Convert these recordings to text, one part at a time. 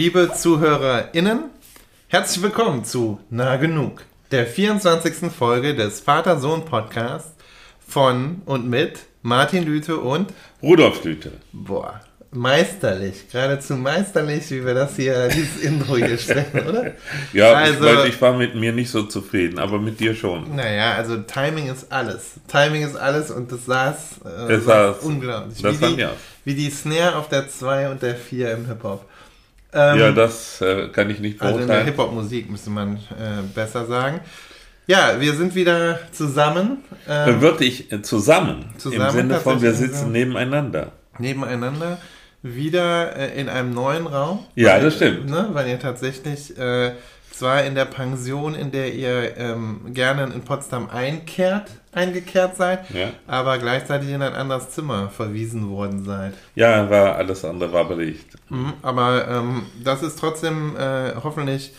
Liebe ZuhörerInnen, herzlich willkommen zu Na Genug, der 24. Folge des Vater-Sohn-Podcasts von und mit Martin Lüte und Rudolf Lüte. Boah, meisterlich, geradezu meisterlich, wie wir das hier, dieses Intro hier stellen, oder? Ja, also, ich, ich war mit mir nicht so zufrieden, aber mit dir schon. Naja, also Timing ist alles. Timing ist alles und das saß, äh, es saß unglaublich. Das wie, die, ja. wie die Snare auf der 2 und der 4 im Hip-Hop. Ähm, ja, das äh, kann ich nicht beurteilen. Also in der Hip-Hop-Musik müsste man äh, besser sagen. Ja, wir sind wieder zusammen. Ähm, Wirklich äh, zusammen, zusammen. Im Sinne von, wir sitzen nebeneinander. Nebeneinander. Wieder äh, in einem neuen Raum. Ja, weil, das stimmt. Ne, weil ihr tatsächlich äh, zwar in der Pension, in der ihr ähm, gerne in Potsdam einkehrt, eingekehrt seid, ja. aber gleichzeitig in ein anderes Zimmer verwiesen worden seid. Ja, war alles andere war belegt. Mhm, aber ähm, das ist trotzdem äh, hoffentlich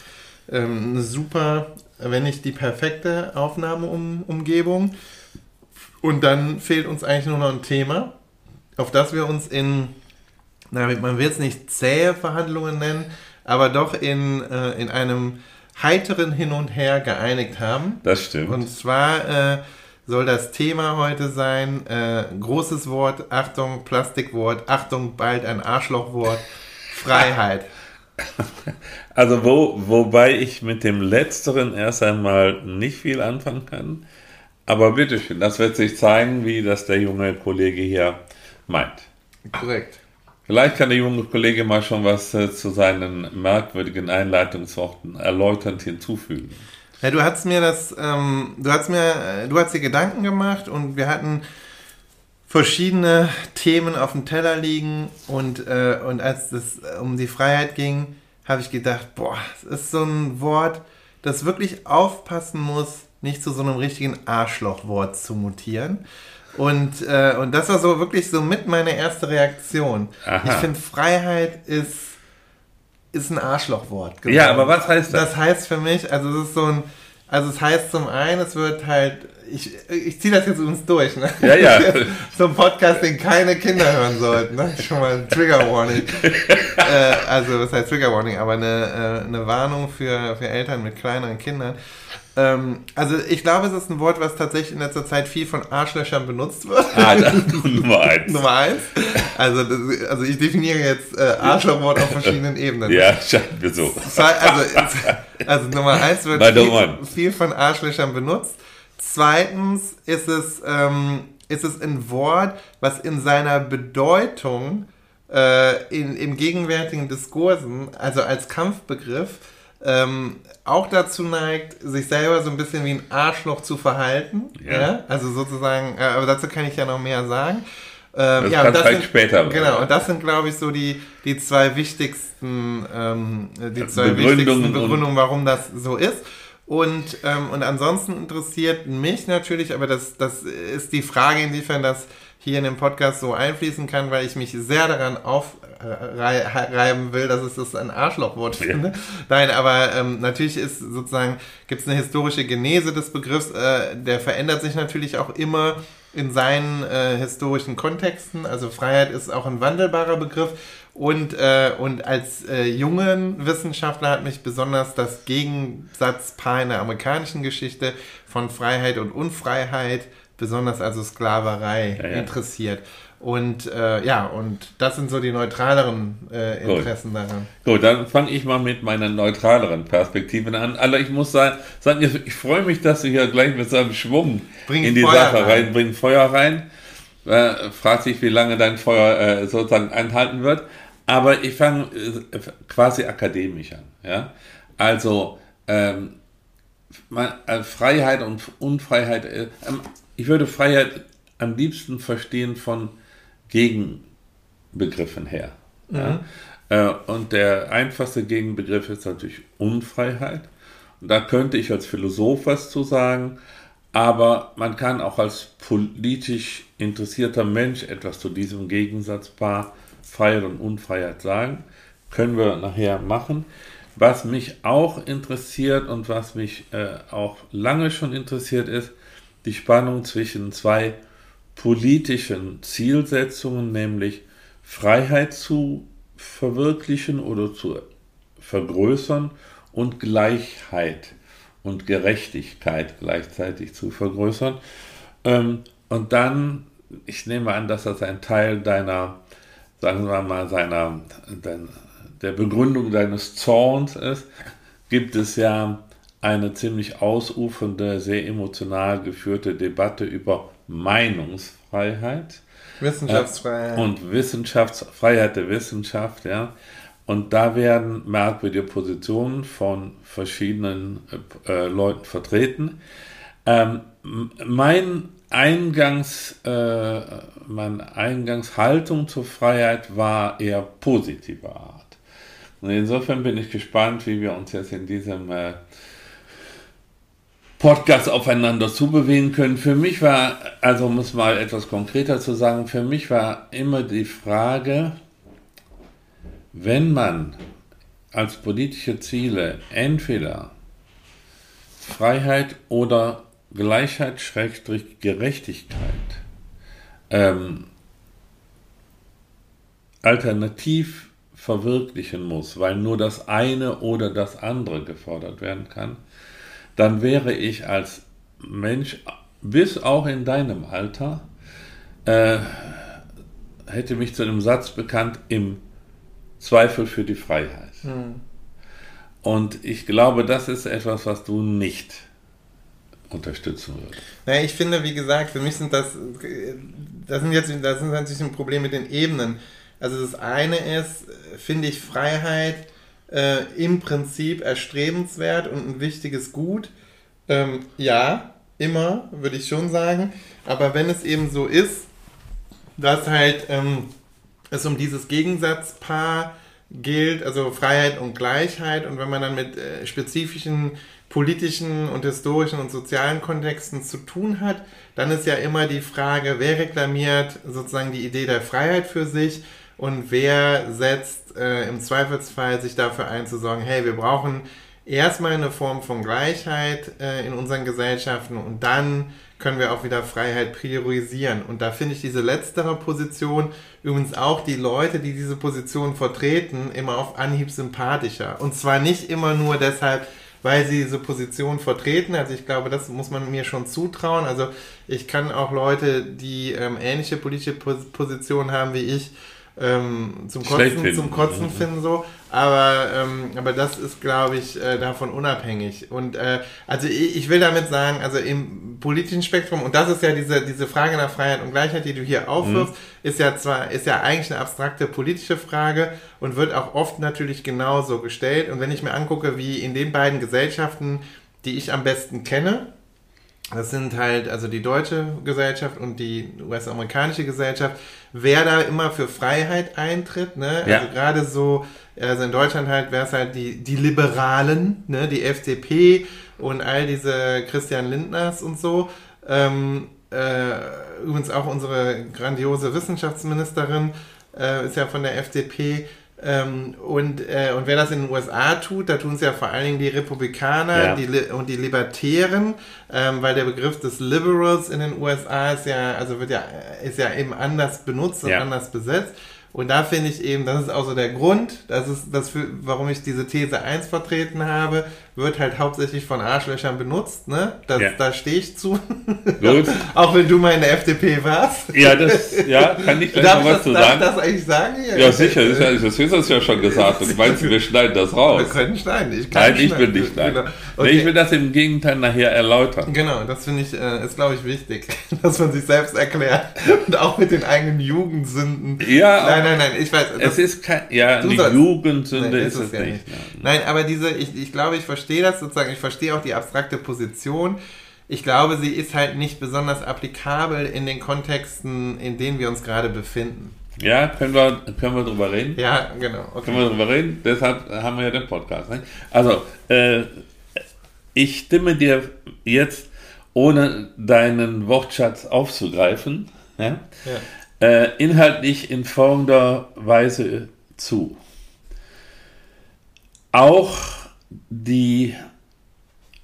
ähm, eine super, wenn nicht die perfekte Aufnahmeumgebung. Und dann fehlt uns eigentlich nur noch ein Thema, auf das wir uns in, na, man will es nicht zähe Verhandlungen nennen, aber doch in, äh, in einem heiteren Hin und Her geeinigt haben. Das stimmt. Und zwar äh, soll das Thema heute sein, äh, großes Wort, Achtung, Plastikwort, Achtung, bald ein Arschlochwort, Freiheit. Also wo, wobei ich mit dem letzteren erst einmal nicht viel anfangen kann. Aber bitteschön, das wird sich zeigen, wie das der junge Kollege hier meint. Korrekt. Vielleicht kann der junge Kollege mal schon was äh, zu seinen merkwürdigen Einleitungsworten erläuternd hinzufügen. Ja, du hast mir das, ähm, du hast mir, äh, du hast dir Gedanken gemacht und wir hatten verschiedene Themen auf dem Teller liegen und, äh, und als es um die Freiheit ging, habe ich gedacht, boah, das ist so ein Wort, das wirklich aufpassen muss, nicht zu so einem richtigen Arschlochwort zu mutieren. Und, äh, und das war so wirklich so mit meine erste Reaktion. Aha. Ich finde, Freiheit ist, ist ein Arschlochwort. Geworden. Ja, aber was heißt das? Das heißt für mich, also es ist so ein, also es heißt zum einen, es wird halt, ich, ich ziehe das jetzt übrigens durch, ne? Ja, ja. so ein Podcast, den keine Kinder hören sollten, ne? Schon mal ein Trigger Warning. äh, also, was heißt Trigger Warning? Aber eine, äh, eine Warnung für, für Eltern mit kleineren Kindern. Ähm, also ich glaube, es ist ein Wort, was tatsächlich in letzter Zeit viel von Arschlöchern benutzt wird. Ah, Nummer eins. Nummer eins. Also, das, also ich definiere jetzt äh, Arschlochwort auf verschiedenen Ebenen. Ja, scheint mir so. Also, also Nummer eins wird viel, viel, von Arschlöchern benutzt. Zweitens ist es, ähm, ist es ein Wort, was in seiner Bedeutung äh, in, im gegenwärtigen Diskursen, also als Kampfbegriff, ähm, auch dazu neigt, sich selber so ein bisschen wie ein Arschloch zu verhalten. Ja. ja? Also sozusagen, äh, aber dazu kann ich ja noch mehr sagen. Ähm, das ja, kann das sind, später. Genau, und das sind, glaube ich, so die, die zwei wichtigsten, ähm, die zwei Begründungen wichtigsten Begründungen, warum das so ist. Und, ähm, und ansonsten interessiert mich natürlich, aber das, das ist die Frage, inwiefern das hier in dem Podcast so einfließen kann, weil ich mich sehr daran aufreiben will, dass es das ein Arschlochwort ja. finde. Nein, aber ähm, natürlich ist sozusagen, gibt es eine historische Genese des Begriffs, äh, der verändert sich natürlich auch immer in seinen äh, historischen Kontexten. Also Freiheit ist auch ein wandelbarer Begriff. Und, äh, und als äh, jungen Wissenschaftler hat mich besonders das Gegensatzpaar in der amerikanischen Geschichte von Freiheit und Unfreiheit besonders also Sklaverei ja, ja. interessiert. Und äh, ja, und das sind so die neutraleren äh, Interessen Gut. daran. Gut, dann fange ich mal mit meiner neutraleren Perspektive an. Also ich muss sagen, sagen ich freue mich, dass du hier gleich mit so einem Schwung Bring in die Feuer Sache rein, rein Feuer rein. Äh, fragt sich, wie lange dein Feuer äh, sozusagen einhalten wird. Aber ich fange äh, quasi akademisch an. Ja? Also ähm, äh, Freiheit und Unfreiheit. Ich würde Freiheit am liebsten verstehen von Gegenbegriffen her. Mhm. Ja? Äh, und der einfachste Gegenbegriff ist natürlich Unfreiheit. Und da könnte ich als Philosoph was zu sagen, aber man kann auch als politisch interessierter Mensch etwas zu diesem Gegensatzpaar Freiheit und Unfreiheit sagen. Können wir nachher machen. Was mich auch interessiert und was mich äh, auch lange schon interessiert ist, die Spannung zwischen zwei politischen Zielsetzungen, nämlich Freiheit zu verwirklichen oder zu vergrößern und Gleichheit und Gerechtigkeit gleichzeitig zu vergrößern. Ähm, und dann, ich nehme an, dass das ein Teil deiner, sagen wir mal, seiner, der Begründung deines Zorns ist, gibt es ja eine ziemlich ausufernde, sehr emotional geführte Debatte über Meinungsfreiheit. Wissenschaftsfreiheit. Äh, und Wissenschaftsfreiheit der Wissenschaft, ja. Und da werden merkwürdige Positionen von verschiedenen äh, Leuten vertreten. Ähm, mein Eingangs, äh, meine Eingangshaltung zur Freiheit war eher positiver Art. Und insofern bin ich gespannt, wie wir uns jetzt in diesem äh, Podcast aufeinander zubewegen können. Für mich war, also um es mal etwas konkreter zu sagen, für mich war immer die Frage, wenn man als politische Ziele entweder Freiheit oder Gleichheit, Schrägstrich, Gerechtigkeit ähm, alternativ verwirklichen muss, weil nur das eine oder das andere gefordert werden kann, dann wäre ich als Mensch, bis auch in deinem Alter, äh, hätte mich zu einem Satz bekannt, im Zweifel für die Freiheit. Hm. Und ich glaube, das ist etwas, was du nicht unterstützen würdest. Naja, ich finde, wie gesagt, für mich sind das, das sind jetzt, das sind natürlich ein Problem mit den Ebenen. Also das eine ist, finde ich Freiheit äh, im Prinzip erstrebenswert und ein wichtiges Gut. Ähm, ja, immer, würde ich schon sagen. Aber wenn es eben so ist, dass halt ähm, es um dieses Gegensatzpaar gilt, also Freiheit und Gleichheit. Und wenn man dann mit äh, spezifischen politischen und historischen und sozialen Kontexten zu tun hat, dann ist ja immer die Frage, wer reklamiert sozusagen die Idee der Freiheit für sich und wer setzt äh, im Zweifelsfall sich dafür ein zu sagen, hey, wir brauchen erstmal eine Form von Gleichheit äh, in unseren Gesellschaften und dann können wir auch wieder Freiheit priorisieren. Und da finde ich diese letztere Position, übrigens auch die Leute, die diese Position vertreten, immer auf Anhieb sympathischer. Und zwar nicht immer nur deshalb, weil sie diese Position vertreten. Also ich glaube, das muss man mir schon zutrauen. Also ich kann auch Leute, die ähm, ähnliche politische Positionen haben wie ich, ähm, zum Kotzen, zum Kotzen finden so. Aber, ähm, aber das ist, glaube ich, äh, davon unabhängig. Und äh, also ich, ich, will damit sagen, also im politischen Spektrum, und das ist ja diese, diese Frage nach Freiheit und Gleichheit, die du hier aufwirfst, mhm. ist ja zwar, ist ja eigentlich eine abstrakte politische Frage und wird auch oft natürlich genauso gestellt. Und wenn ich mir angucke, wie in den beiden Gesellschaften, die ich am besten kenne, das sind halt also die deutsche Gesellschaft und die US-amerikanische Gesellschaft, wer da immer für Freiheit eintritt, ne? Ja. Also gerade so, also in Deutschland halt wäre es halt die, die Liberalen, ne? die FDP und all diese Christian Lindners und so. Ähm, äh, übrigens auch unsere grandiose Wissenschaftsministerin äh, ist ja von der FDP. Ähm, und, äh, und wer das in den USA tut, da tun es ja vor allen Dingen die Republikaner ja. die, und die Libertären, ähm, weil der Begriff des Liberals in den USA ist ja, also wird ja, ist ja eben anders benutzt und ja. anders besetzt. Und da finde ich eben, das ist auch so der Grund, das ist das für, warum ich diese These 1 vertreten habe, wird halt hauptsächlich von Arschlöchern benutzt, ne? Das, ja. Da stehe ich zu. Gut. auch wenn du mal in der FDP warst. Ja, das, ja, kann ich gleich darf noch was das, zu darf sagen? Darf das eigentlich sagen? Ja, ja sicher, das, ist, das ja schon gesagt. Und meinst du, wir schneiden das raus? Wir können schneiden. Ich Nein, ich will nicht schneiden. Genau. Okay. Nee, ich will das im Gegenteil nachher erläutern. Genau, das finde ich, äh, ist glaube ich wichtig, dass man sich selbst erklärt. Und auch mit den eigenen Jugendsünden. Ja. Nein, nein, nein, ich weiß. Es ist kein, ja, die Jugendsünde nein, ist, ist es, ja nicht. nicht. Nein, aber diese, ich, ich glaube, ich verstehe das sozusagen, ich verstehe auch die abstrakte Position. Ich glaube, sie ist halt nicht besonders applikabel in den Kontexten, in denen wir uns gerade befinden. Ja, können wir, können wir drüber reden? Ja, genau. Okay. Können wir drüber reden? Deshalb haben wir ja den Podcast. Ne? Also, äh, ich stimme dir jetzt, ohne deinen Wortschatz aufzugreifen, ja, ja. Äh, inhaltlich in folgender Weise zu. Auch die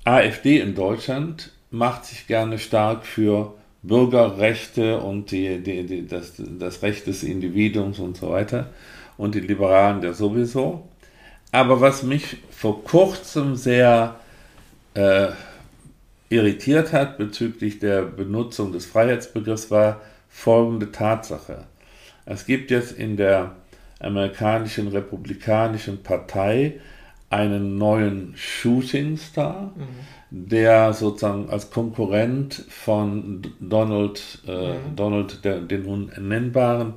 AfD in Deutschland macht sich gerne stark für Bürgerrechte und die, die, die, das, das Recht des Individuums und so weiter und die Liberalen ja sowieso. Aber was mich vor kurzem sehr äh, irritiert hat bezüglich der Benutzung des Freiheitsbegriffs war folgende Tatsache. Es gibt jetzt in der amerikanischen Republikanischen Partei einen neuen Shooting Star, mhm. der sozusagen als Konkurrent von Donald, äh, mhm. Donald der, den Unnennbaren,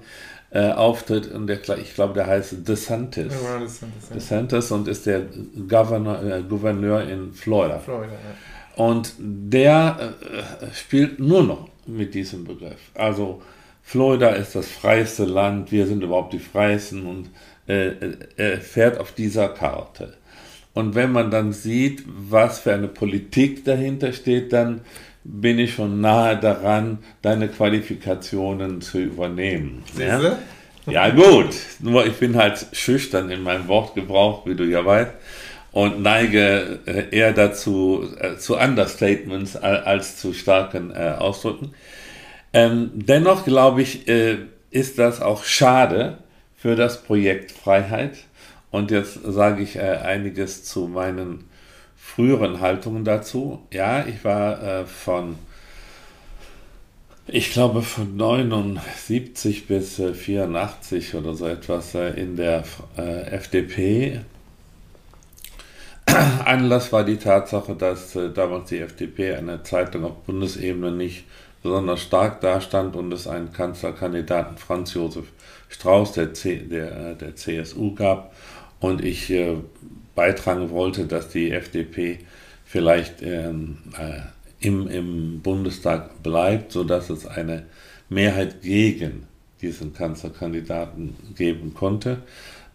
äh, auftritt und der, ich glaube, der heißt DeSantis. Ja, DeSantis, ja. DeSantis und ist der Governor, äh, Gouverneur in Florida. Florida ja. Und der äh, spielt nur noch mit diesem Begriff. Also Florida ist das freiste Land, wir sind überhaupt die freisten und äh, äh, er fährt auf dieser Karte. Und wenn man dann sieht, was für eine Politik dahinter steht, dann bin ich schon nahe daran, deine Qualifikationen zu übernehmen. Ja? ja, gut. Nur ich bin halt schüchtern in meinem Wortgebrauch, wie du ja weißt, und neige äh, eher dazu, äh, zu Understatements als zu starken äh, Ausdrücken. Ähm, dennoch glaube ich, äh, ist das auch schade für das Projekt Freiheit. Und jetzt sage ich äh, einiges zu meinen früheren Haltungen dazu. Ja, ich war äh, von, ich glaube, von 79 bis äh, 84 oder so etwas äh, in der äh, FDP. Anlass war die Tatsache, dass äh, damals die FDP eine Zeitung auf Bundesebene nicht besonders stark dastand und es einen Kanzlerkandidaten Franz Josef Strauß der, C, der, der CSU gab und ich äh, beitragen wollte, dass die FDP vielleicht ähm, äh, im, im Bundestag bleibt, sodass es eine Mehrheit gegen diesen Kanzlerkandidaten geben konnte.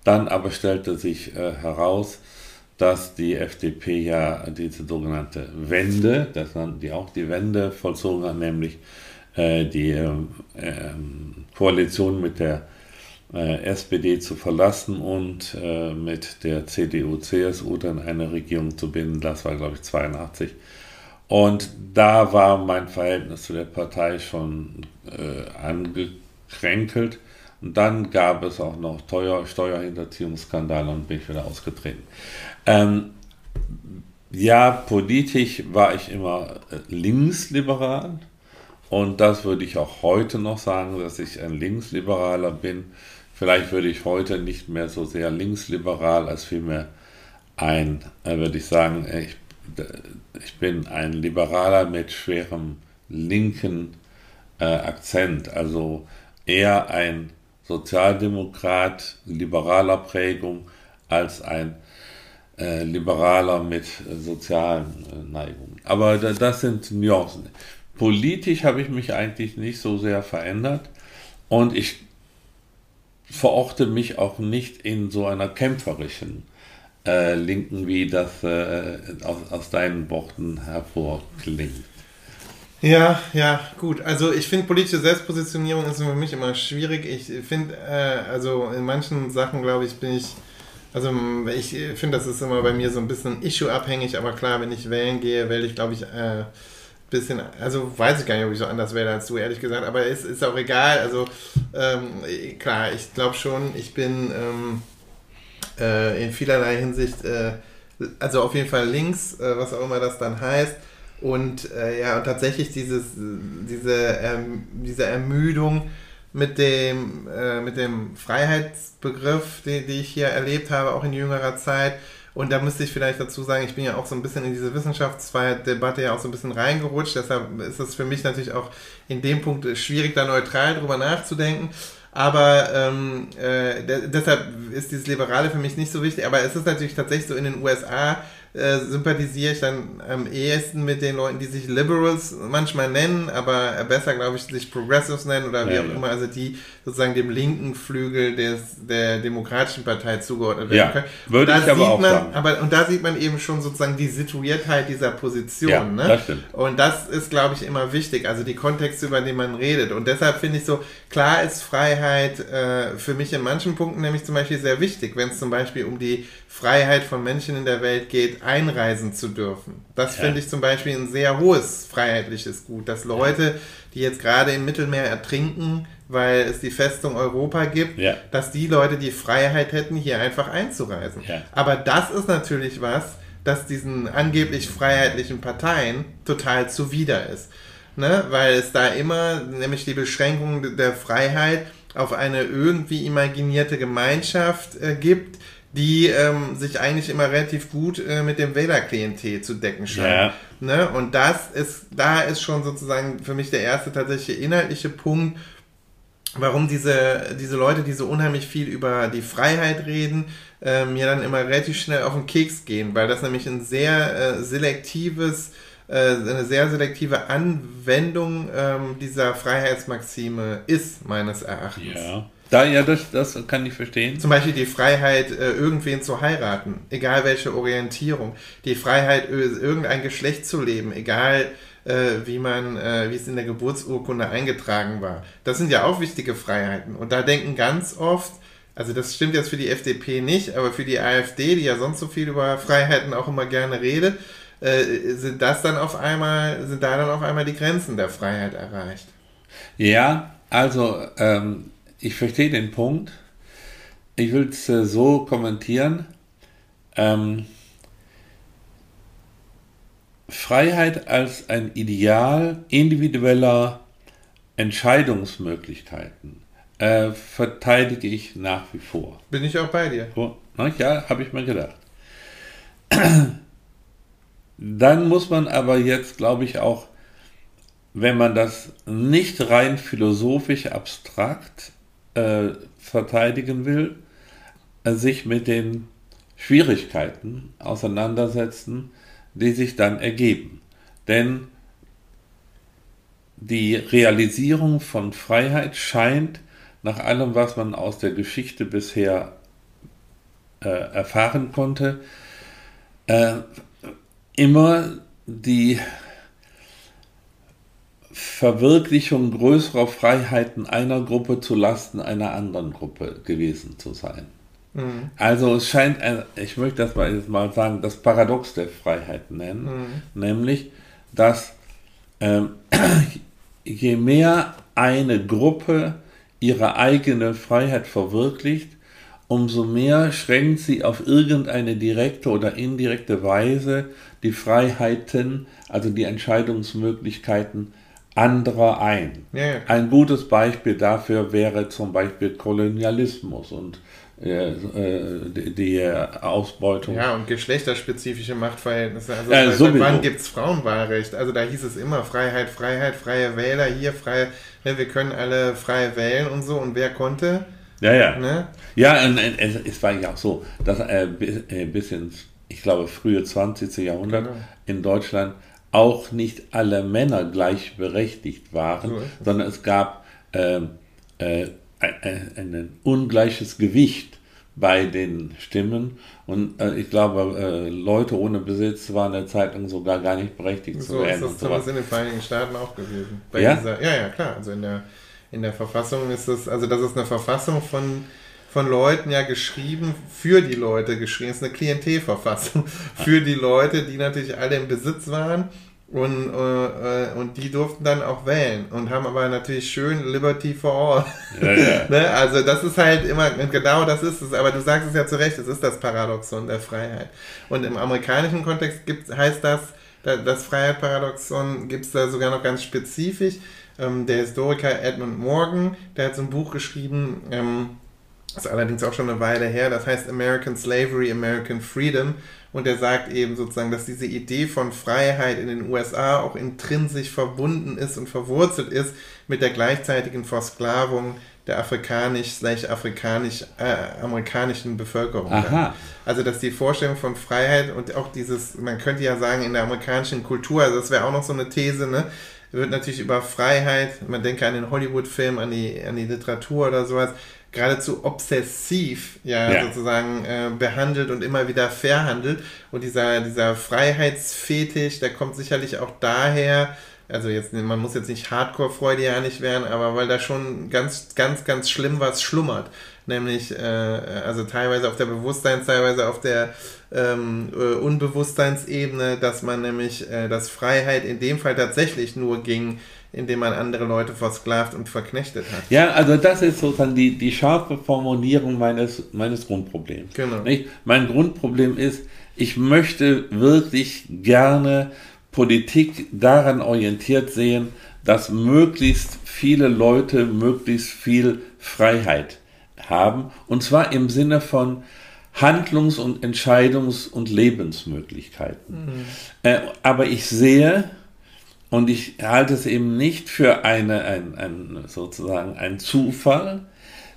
Dann aber stellte sich äh, heraus, dass die FDP ja diese sogenannte Wende, das nannten die auch die Wende vollzogen hat, nämlich äh, die äh, Koalition mit der SPD zu verlassen und äh, mit der CDU, CSU dann eine Regierung zu binden. Das war, glaube ich, 82. Und da war mein Verhältnis zu der Partei schon äh, angekränkelt. Und dann gab es auch noch Teuer, Steuerhinterziehungsskandale und bin ich wieder ausgetreten. Ähm, ja, politisch war ich immer äh, linksliberal. Und das würde ich auch heute noch sagen, dass ich ein Linksliberaler bin. Vielleicht würde ich heute nicht mehr so sehr linksliberal, als vielmehr ein, äh, würde ich sagen, äh, ich, ich bin ein Liberaler mit schwerem linken äh, Akzent. Also eher ein Sozialdemokrat liberaler Prägung als ein äh, Liberaler mit äh, sozialen äh, Neigungen. Aber da, das sind Nuancen. Politisch habe ich mich eigentlich nicht so sehr verändert und ich verorte mich auch nicht in so einer kämpferischen äh, Linken, wie das äh, aus, aus deinen Worten hervorklingt. Ja, ja, gut. Also ich finde politische Selbstpositionierung ist für mich immer schwierig. Ich finde, äh, also in manchen Sachen, glaube ich, bin ich, also ich finde, das ist immer bei mir so ein bisschen issue-abhängig, aber klar, wenn ich wählen gehe, wähle ich, glaube ich, äh, bisschen, also weiß ich gar nicht, ob ich so anders wähle als du, ehrlich gesagt, aber es ist, auch egal. Also ähm, klar, ich glaube schon, ich bin ähm, äh, in vielerlei Hinsicht, äh, also auf jeden Fall links, äh, was auch immer das dann heißt. Und äh, ja, und tatsächlich dieses, diese, ähm, diese Ermüdung mit dem, äh, mit dem Freiheitsbegriff, den, den ich hier erlebt habe, auch in jüngerer Zeit, und da müsste ich vielleicht dazu sagen, ich bin ja auch so ein bisschen in diese Wissenschaftsfreiheit-Debatte ja auch so ein bisschen reingerutscht. Deshalb ist es für mich natürlich auch in dem Punkt schwierig, da neutral drüber nachzudenken. Aber ähm, äh, deshalb ist dieses Liberale für mich nicht so wichtig. Aber es ist natürlich tatsächlich so in den USA äh, sympathisiere ich dann am ehesten mit den Leuten, die sich Liberals manchmal nennen, aber besser, glaube ich, sich Progressives nennen oder wie ja, auch ja. immer, also die sozusagen dem linken Flügel des, der Demokratischen Partei zugeordnet werden ja, können. Würde ich aber auch man, sagen. Aber, und da sieht man eben schon sozusagen die Situiertheit dieser Position. Ja, ne? das stimmt. Und das ist, glaube ich, immer wichtig, also die Kontexte, über die man redet. Und deshalb finde ich so, klar ist Freiheit äh, für mich in manchen Punkten nämlich zum Beispiel sehr wichtig, wenn es zum Beispiel um die Freiheit von Menschen in der Welt geht, einreisen zu dürfen. Das Ja. finde ich zum Beispiel ein sehr hohes freiheitliches Gut, dass Leute, die jetzt gerade im Mittelmeer ertrinken, weil es die Festung Europa gibt, Ja. dass die Leute die Freiheit hätten, hier einfach einzureisen. Ja. Aber das ist natürlich was, das diesen angeblich freiheitlichen Parteien total zuwider ist. Ne? Weil es da immer nämlich die Beschränkung der Freiheit auf eine irgendwie imaginierte Gemeinschaft äh, gibt, die ähm, sich eigentlich immer relativ gut äh, mit dem Wählerklientel zu decken scheint. Ja. Ne? Und das ist, da ist schon sozusagen für mich der erste tatsächliche inhaltliche Punkt, warum diese, diese Leute, die so unheimlich viel über die Freiheit reden, äh, mir dann immer relativ schnell auf den Keks gehen, weil das nämlich ein sehr äh, selektives, äh, eine sehr selektive Anwendung ähm, dieser Freiheitsmaxime ist, meines Erachtens. Ja. Da, ja, das, das kann ich verstehen. Zum Beispiel die Freiheit, äh, irgendwen zu heiraten, egal welche Orientierung. Die Freiheit, irgendein Geschlecht zu leben, egal äh, wie man, äh, wie es in der Geburtsurkunde eingetragen war. Das sind ja auch wichtige Freiheiten. Und da denken ganz oft, also das stimmt jetzt für die FDP nicht, aber für die AfD, die ja sonst so viel über Freiheiten auch immer gerne redet, äh, sind das dann auf einmal, sind da dann auf einmal die Grenzen der Freiheit erreicht. Ja, also ähm, ich verstehe den Punkt. Ich will es äh, so kommentieren. Ähm, Freiheit als ein Ideal individueller Entscheidungsmöglichkeiten äh, verteidige ich nach wie vor. Bin ich auch bei dir. Na, ja, habe ich mir gedacht. Dann muss man aber jetzt, glaube ich, auch, wenn man das nicht rein philosophisch abstrakt äh, verteidigen will, äh, sich mit den Schwierigkeiten auseinandersetzen, die sich dann ergeben. Denn die Realisierung von Freiheit scheint nach allem, was man aus der Geschichte bisher äh, erfahren konnte, äh, immer die Verwirklichung größerer Freiheiten einer Gruppe zu Lasten einer anderen Gruppe gewesen zu sein. Mhm. Also es scheint, ein, ich möchte das mal, jetzt mal sagen, das Paradox der Freiheit nennen, nämlich, dass ähm, je mehr eine Gruppe ihre eigene Freiheit verwirklicht, umso mehr schränkt sie auf irgendeine direkte oder indirekte Weise die Freiheiten, also die Entscheidungsmöglichkeiten anderer ein. Ja. Ein gutes Beispiel dafür wäre zum Beispiel Kolonialismus und die, die Ausbeutung. Ja, und geschlechterspezifische Machtverhältnisse. Also Ja, seit sowieso. wann gibt es Frauenwahlrecht? Also da hieß es immer Freiheit, Freiheit, freie Wähler, hier freie, ja, wir können alle frei wählen und so. Und wer konnte? Ja, ja. Ne? Ja, und, und es, es war ja auch so, dass äh, bis, äh, ins, ich glaube, frühe 20. Jahrhundert Genau. in Deutschland auch nicht alle Männer gleichberechtigt waren, So sondern es gab ähm, äh, ein, ungleiches Gewicht bei den Stimmen und äh, ich glaube, äh, Leute ohne Besitz waren der Zeitung sogar gar nicht berechtigt zu So ist werden. das so zumindest weiter. in den Vereinigten Staaten auch gewesen. Bei Ja? Dieser, ja, ja, klar. Also in der, in der Verfassung ist es, also das ist eine Verfassung von, von Leuten ja geschrieben, für die Leute geschrieben. Es ist eine Klientelverfassung für die Leute, die natürlich alle im Besitz waren. Und, äh, äh, und die durften dann auch wählen und haben aber natürlich schön Liberty for all. Ja, ja. ne? Also das ist halt immer, genau das ist es, aber du sagst es ja zu Recht, es ist das Paradoxon der Freiheit. Und im amerikanischen Kontext gibt, heißt das, da- das Freiheitsparadoxon gibt es da sogar noch ganz spezifisch. Ähm, der Historiker Edmund Morgan, der hat so ein Buch geschrieben, ähm, ist allerdings auch schon eine Weile her, das heißt American Slavery, American Freedom. Und er sagt eben sozusagen, dass diese Idee von Freiheit in den USA auch intrinsisch verbunden ist und verwurzelt ist mit der gleichzeitigen Versklavung der afrikanisch-amerikanischen Bevölkerung. Aha. Also dass die Vorstellung von Freiheit und auch dieses, man könnte ja sagen, in der amerikanischen Kultur, also das wäre auch noch so eine These, ne? Wird natürlich über Freiheit, man denke an den Hollywood-Film, an die, an die Literatur oder sowas, geradezu obsessiv ja, Ja. sozusagen äh, behandelt und immer wieder verhandelt. Und dieser, dieser Freiheitsfetisch, der kommt sicherlich auch daher, also jetzt, man muss jetzt nicht hardcore-freudianisch werden, aber weil da schon ganz, ganz, ganz schlimm was schlummert. Nämlich, äh, also teilweise auf der Bewusstseins-, teilweise auf der ähm, äh, Unbewusstseinsebene, dass man nämlich, äh, dass Freiheit in dem Fall tatsächlich nur ging, indem man andere Leute versklavt und verknechtet hat. Ja, also das ist sozusagen die, die scharfe Formulierung meines, meines Grundproblems. Genau. Nicht? Mein Grundproblem ist, ich möchte wirklich gerne Politik daran orientiert sehen, dass möglichst viele Leute möglichst viel Freiheit haben. Und zwar im Sinne von Handlungs- und Entscheidungs- und Lebensmöglichkeiten. Mhm. Äh, aber ich sehe, und ich halte es eben nicht für eine, ein, ein, sozusagen ein Zufall,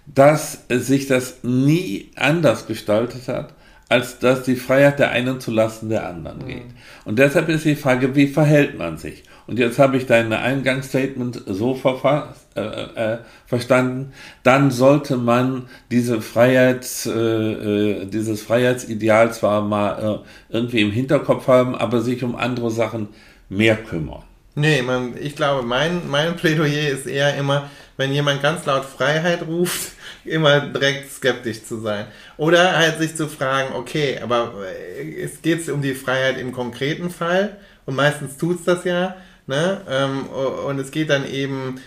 dass sich das nie anders gestaltet hat, als dass die Freiheit der einen zulasten der anderen geht. Mhm. Und deshalb ist die Frage, wie verhält man sich? Und jetzt habe ich dein Eingangsstatement so verfasst, äh, äh, verstanden, dann sollte man diese Freiheits, äh, äh, dieses Freiheitsideal zwar mal äh, irgendwie im Hinterkopf haben, aber sich um andere Sachen mehr kümmern. Nee, man, ich glaube, mein, mein Plädoyer ist eher immer, wenn jemand ganz laut Freiheit ruft, immer direkt skeptisch zu sein. Oder halt sich zu fragen, okay, aber äh, es geht um die Freiheit im konkreten Fall und meistens tut es das ja. Ne? Ähm, und es geht dann eben,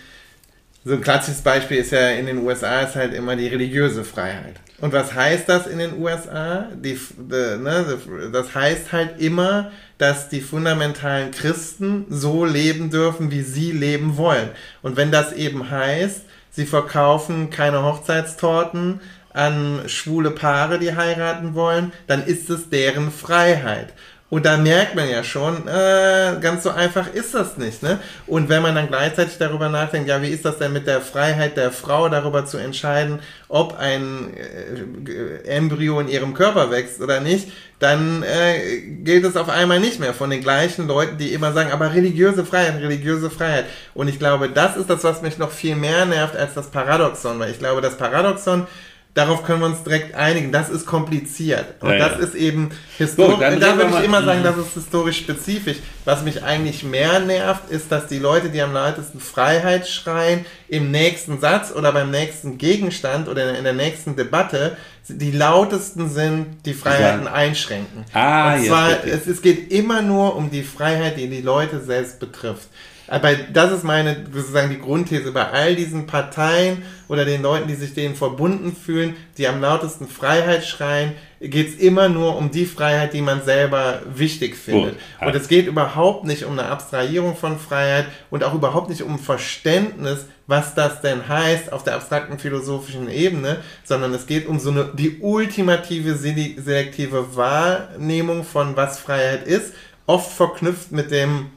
so ein klassisches Beispiel ist ja in den USA ist halt immer die religiöse Freiheit. Und was heißt das in den USA? Die, die, ne, das heißt halt immer, dass die fundamentalen Christen so leben dürfen, wie sie leben wollen. Und wenn das eben heißt, sie verkaufen keine Hochzeitstorten an schwule Paare, die heiraten wollen, dann ist es deren Freiheit. Und da merkt man ja schon, äh, ganz so einfach ist das nicht. Ne? Und wenn man dann gleichzeitig darüber nachdenkt, ja, wie ist das denn mit der Freiheit der Frau, darüber zu entscheiden, ob ein äh, Embryo in ihrem Körper wächst oder nicht, dann äh, gilt es auf einmal nicht mehr von den gleichen Leuten, die immer sagen, aber religiöse Freiheit, religiöse Freiheit. Und ich glaube, das ist das, was mich noch viel mehr nervt als das Paradoxon, weil ich glaube, das Paradoxon darauf können wir uns direkt einigen. Das ist kompliziert. Und ja, das ja. ist eben historisch. Da würde ich immer sagen, das ist historisch spezifisch. Was mich eigentlich mehr nervt, ist, dass die Leute, die am lautesten Freiheit schreien, im nächsten Satz oder beim nächsten Gegenstand oder in der nächsten Debatte die lautesten sind, die Freiheiten ja. einschränken. Ah, Und zwar, es, es geht immer nur um die Freiheit, die die Leute selbst betrifft. Aber das ist meine, sozusagen die Grundthese bei all diesen Parteien oder den Leuten, die sich denen verbunden fühlen, die am lautesten Freiheit schreien, geht es immer nur um die Freiheit, die man selber wichtig findet. Oh, und es geht überhaupt nicht um eine Abstrahierung von Freiheit und auch überhaupt nicht um Verständnis, was das denn heißt auf der abstrakten philosophischen Ebene, sondern es geht um so eine, die ultimative selektive Wahrnehmung von was Freiheit ist, oft verknüpft mit dem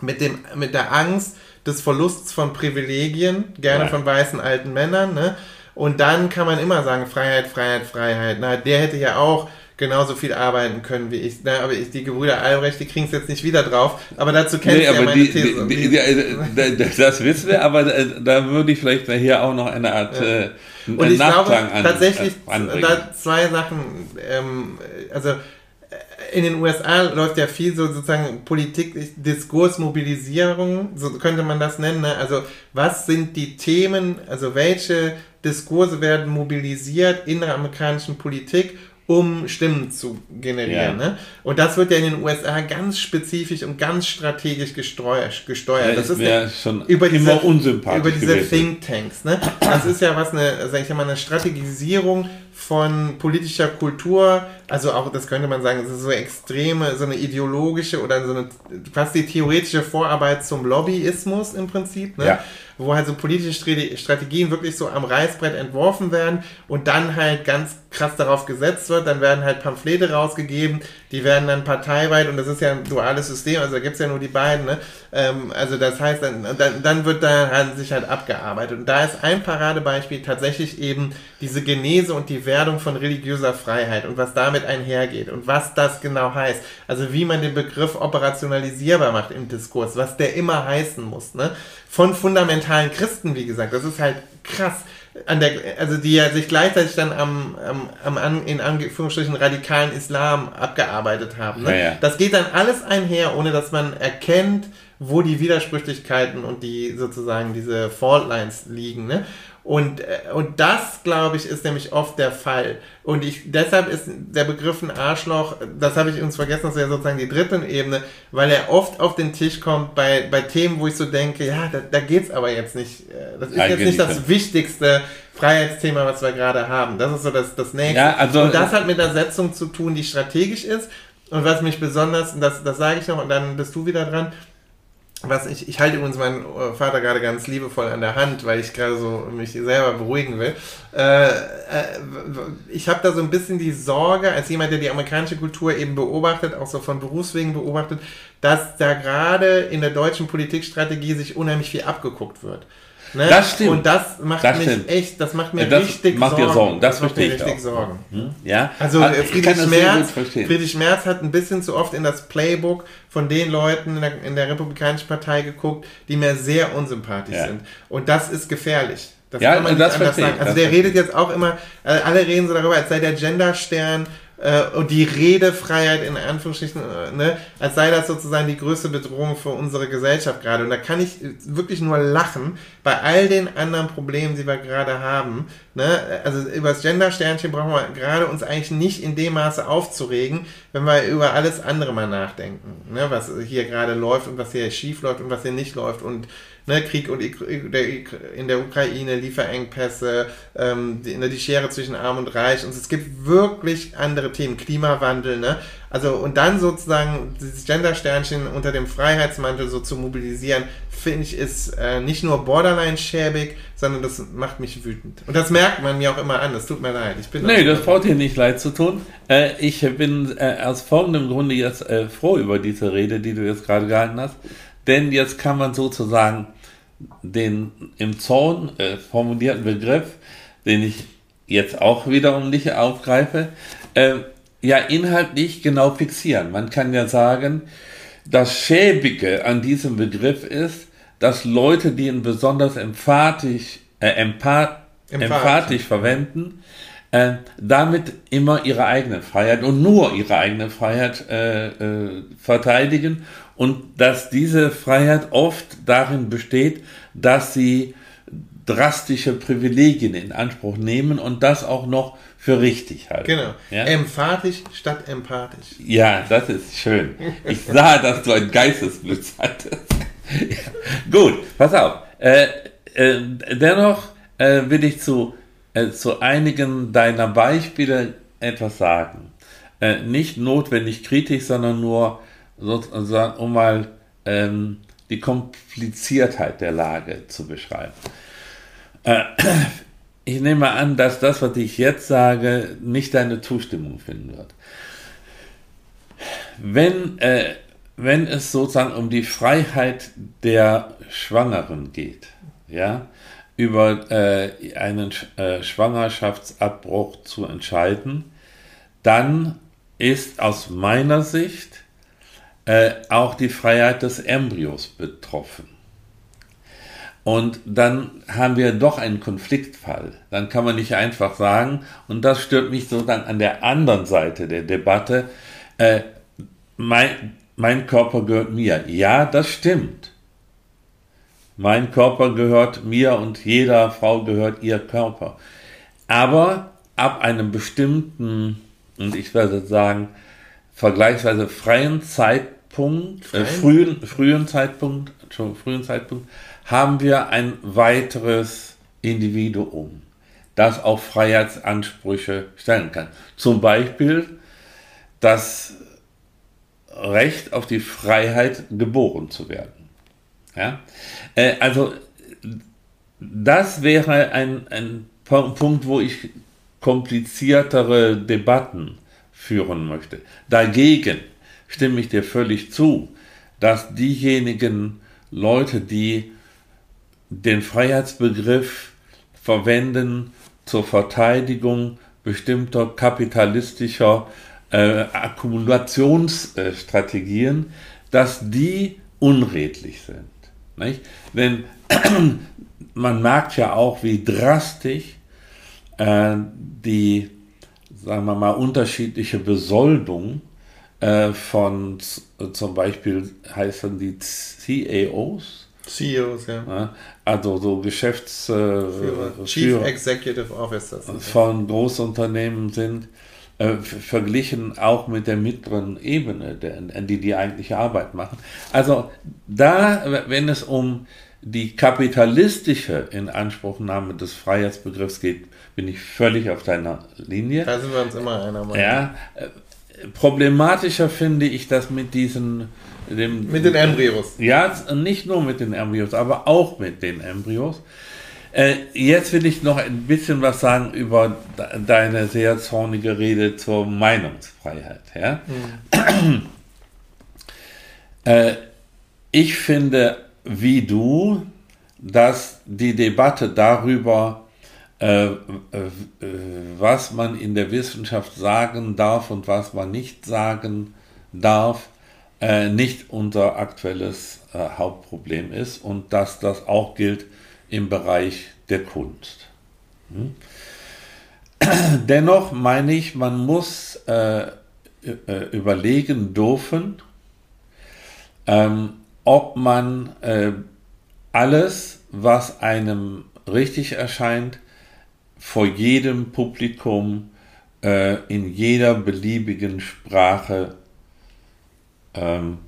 mit, dem, mit der Angst des Verlusts von Privilegien, gerne ja. von weißen alten Männern. Ne? Und dann kann man immer sagen, Freiheit, Freiheit, Freiheit. Na, der hätte ja auch genauso viel arbeiten können wie ich. Na, aber ich, die Gebrüder Albrecht, die kriegen es jetzt nicht wieder drauf. Aber dazu kennst nee, du ja meine die, These. Die, die, das wissen wir, aber da würde ich vielleicht hier auch noch eine Art ja. äh, Und ich Nachklang glaube an, tatsächlich da zwei Sachen. Ähm, also in den USA läuft ja viel so sozusagen Politik, Diskursmobilisierung, so könnte man das nennen. Ne? Also was sind die Themen, also welche Diskurse werden mobilisiert in der amerikanischen Politik um Stimmen zu generieren. Ja. Ne? Und das wird ja in den USA ganz spezifisch und ganz strategisch gesteuert. gesteuert. Ja, das ist ja schon über diese, immer unsympathisch über diese Thinktanks. Ne? Das ist ja was eine, sag ich mal, eine Strategisierung von politischer Kultur, also auch, das könnte man sagen, das ist so extreme, so eine ideologische oder so eine fast die theoretische Vorarbeit zum Lobbyismus im Prinzip. Ne? Ja wo halt so politische Strategien wirklich so am Reißbrett entworfen werden und dann halt ganz krass darauf gesetzt wird. Dann werden halt Pamphlete rausgegeben, die werden dann parteiweit und das ist ja ein duales System, also da gibt es ja nur die beiden. Ne? Ähm, also das heißt, dann, dann, dann wird da halt sich halt abgearbeitet. Und da ist ein Paradebeispiel tatsächlich eben diese Genese und die Werdung von religiöser Freiheit und was damit einhergeht und was das genau heißt. Also wie man den Begriff operationalisierbar macht im Diskurs, was der immer heißen muss. Ne? von fundamentalen Christen, wie gesagt. Das ist halt krass. An der, also die ja sich gleichzeitig dann am, am, am in Anführungsstrichen radikalen Islam abgearbeitet haben. Ne? Ja, ja. Das geht dann alles einher, ohne dass man erkennt, wo die Widersprüchlichkeiten und die sozusagen diese Faultlines liegen. Ne? Und, äh, und das, glaube ich, ist nämlich oft der Fall. Und ich, deshalb ist der Begriff ein Arschloch, das habe ich uns vergessen, das wäre sozusagen die dritte Ebene, weil er oft auf den Tisch kommt bei, bei Themen, wo ich so denke, ja, da, da geht's aber jetzt nicht, äh, das ist Eigentlich jetzt nicht das wichtigste Freiheitsthema, was wir gerade haben. Das ist so das, das nächste. Ja, also, und das hat mit der Setzung zu tun, die strategisch ist. Und was mich besonders, das, das sage ich noch, und dann bist du wieder dran, was ich, ich halte übrigens meinen äh, Vater gerade ganz liebevoll an der Hand, weil ich gerade so mich selber beruhigen will. Äh, äh, ich habe da so ein bisschen die Sorge, als jemand, der die amerikanische Kultur eben beobachtet, auch so von Berufswegen beobachtet, dass da gerade in der deutschen Politikstrategie sich unheimlich viel abgeguckt wird. Ne? Das stimmt. Und das macht das mich stimmt. echt, das macht mir das richtig macht Sorgen. Dir Sorgen. Das, das macht mir richtig auch. Sorgen. Hm? Ja? Also, also Friedrich Merz, Friedrich Merz hat ein bisschen zu oft in das Playbook von den Leuten in der, in der Republikanischen Partei geguckt, die mir sehr unsympathisch ja. sind. Und das ist gefährlich. Das ja, kann man nicht anders sagen. Also der redet jetzt auch immer, äh, alle reden so darüber, als sei der Genderstern äh, und die Redefreiheit in Anführungsstrichen, äh, ne, als sei das sozusagen die größte Bedrohung für unsere Gesellschaft gerade. Und da kann ich wirklich nur lachen bei all den anderen Problemen, die wir gerade haben. Ne? Also über das Gender-Sternchen brauchen wir gerade uns eigentlich nicht in dem Maße aufzuregen, wenn wir über alles andere mal nachdenken, ne? was hier gerade läuft und was hier schief läuft und was hier nicht läuft und ne, Krieg und in der Ukraine, Lieferengpässe, ähm, die, ne, die Schere zwischen Arm und Reich. Und es gibt wirklich andere Themen, Klimawandel, ne? Also, und dann sozusagen dieses Gender-Sternchen unter dem Freiheitsmantel so zu mobilisieren, finde ich, ist äh, nicht nur borderline schäbig, sondern das macht mich wütend. Und das merkt man mir auch immer an, das tut mir leid. Ich bin nee, das braucht dir nicht leid zu tun. Äh, ich bin äh, aus folgendem Grunde jetzt äh, froh über diese Rede, die du jetzt gerade gehalten hast. Denn jetzt kann man sozusagen den im Zorn äh, formulierten Begriff, den ich jetzt auch wiederum nicht aufgreife, äh, ja inhaltlich genau fixieren. Man kann ja sagen, das Schäbige an diesem Begriff ist, dass Leute, die ihn besonders emphatisch, äh, empath, emphatisch verwenden, äh, damit immer ihre eigene Freiheit und nur ihre eigene Freiheit äh, äh, verteidigen und dass diese Freiheit oft darin besteht, dass sie drastische Privilegien in Anspruch nehmen und das auch noch für richtig halten. Genau. Ja? Emphatisch statt empathisch. Ja, das ist schön. Ich sah, dass du ein Geistesblitz hattest. Gut, pass auf. Äh, äh, dennoch äh, will ich zu, äh, zu einigen deiner Beispiele etwas sagen. Äh, nicht notwendig kritisch, sondern nur sozusagen, um mal ähm, die Kompliziertheit der Lage zu beschreiben. Äh, ich nehme an, dass das, was ich jetzt sage, nicht deine Zustimmung finden wird. Wenn, äh, wenn es sozusagen um die Freiheit der Schwangeren geht, ja, über äh, einen äh, Schwangerschaftsabbruch zu entscheiden, dann ist aus meiner Sicht äh, auch die Freiheit des Embryos betroffen. Und dann haben wir doch einen Konfliktfall. Dann kann man nicht einfach sagen, und das stört mich so dann an der anderen Seite der Debatte, äh, mein, mein Körper gehört mir. Ja, das stimmt. Mein Körper gehört mir und jeder Frau gehört ihr Körper. Aber ab einem bestimmten, und ich werde sagen, vergleichsweise freien Zeitpunkt, äh, frühen, frühen Zeitpunkt, schon frühen Zeitpunkt, haben wir ein weiteres Individuum, das auch Freiheitsansprüche stellen kann. Zum Beispiel das Recht auf die Freiheit, geboren zu werden. Ja? Äh, also das wäre ein, ein Punkt, wo ich kompliziertere Debatten führen möchte. Dagegen stimme ich dir völlig zu, dass diejenigen Leute, die den Freiheitsbegriff verwenden zur Verteidigung bestimmter kapitalistischer äh, Akkumulationsstrategien, dass die unredlich sind. Nicht? Denn man merkt ja auch, wie drastisch äh, die, sagen wir mal, unterschiedliche Besoldung äh, von zum Beispiel heißen die CAOs. CEOs, ja. Also so Geschäfts... Äh, Chief Führer Executive Officers. Von Großunternehmen sind äh, verglichen auch mit der mittleren Ebene, der, die die eigentliche Arbeit machen. Also da, wenn es um die kapitalistische Inanspruchnahme des Freiheitsbegriffs geht, bin ich völlig auf deiner Linie. Da sind wir uns immer einer Meinung. Ja, problematischer finde ich das mit diesen dem, mit den Embryos. Ja, nicht nur mit den Embryos, aber auch mit den Embryos. Äh, jetzt will ich noch ein bisschen was sagen über deine sehr zornige Rede zur Meinungsfreiheit. Ja? Mhm. Äh, ich finde, wie du, dass die Debatte darüber, äh, äh, was man in der Wissenschaft sagen darf und was man nicht sagen darf, äh, nicht unser aktuelles äh, Hauptproblem ist und dass das auch gilt im Bereich der Kunst. Hm? Dennoch meine ich, man muss äh, äh überlegen dürfen, ähm, ob man äh, alles, was einem richtig erscheint, vor jedem Publikum äh, in jeder beliebigen Sprache ähm,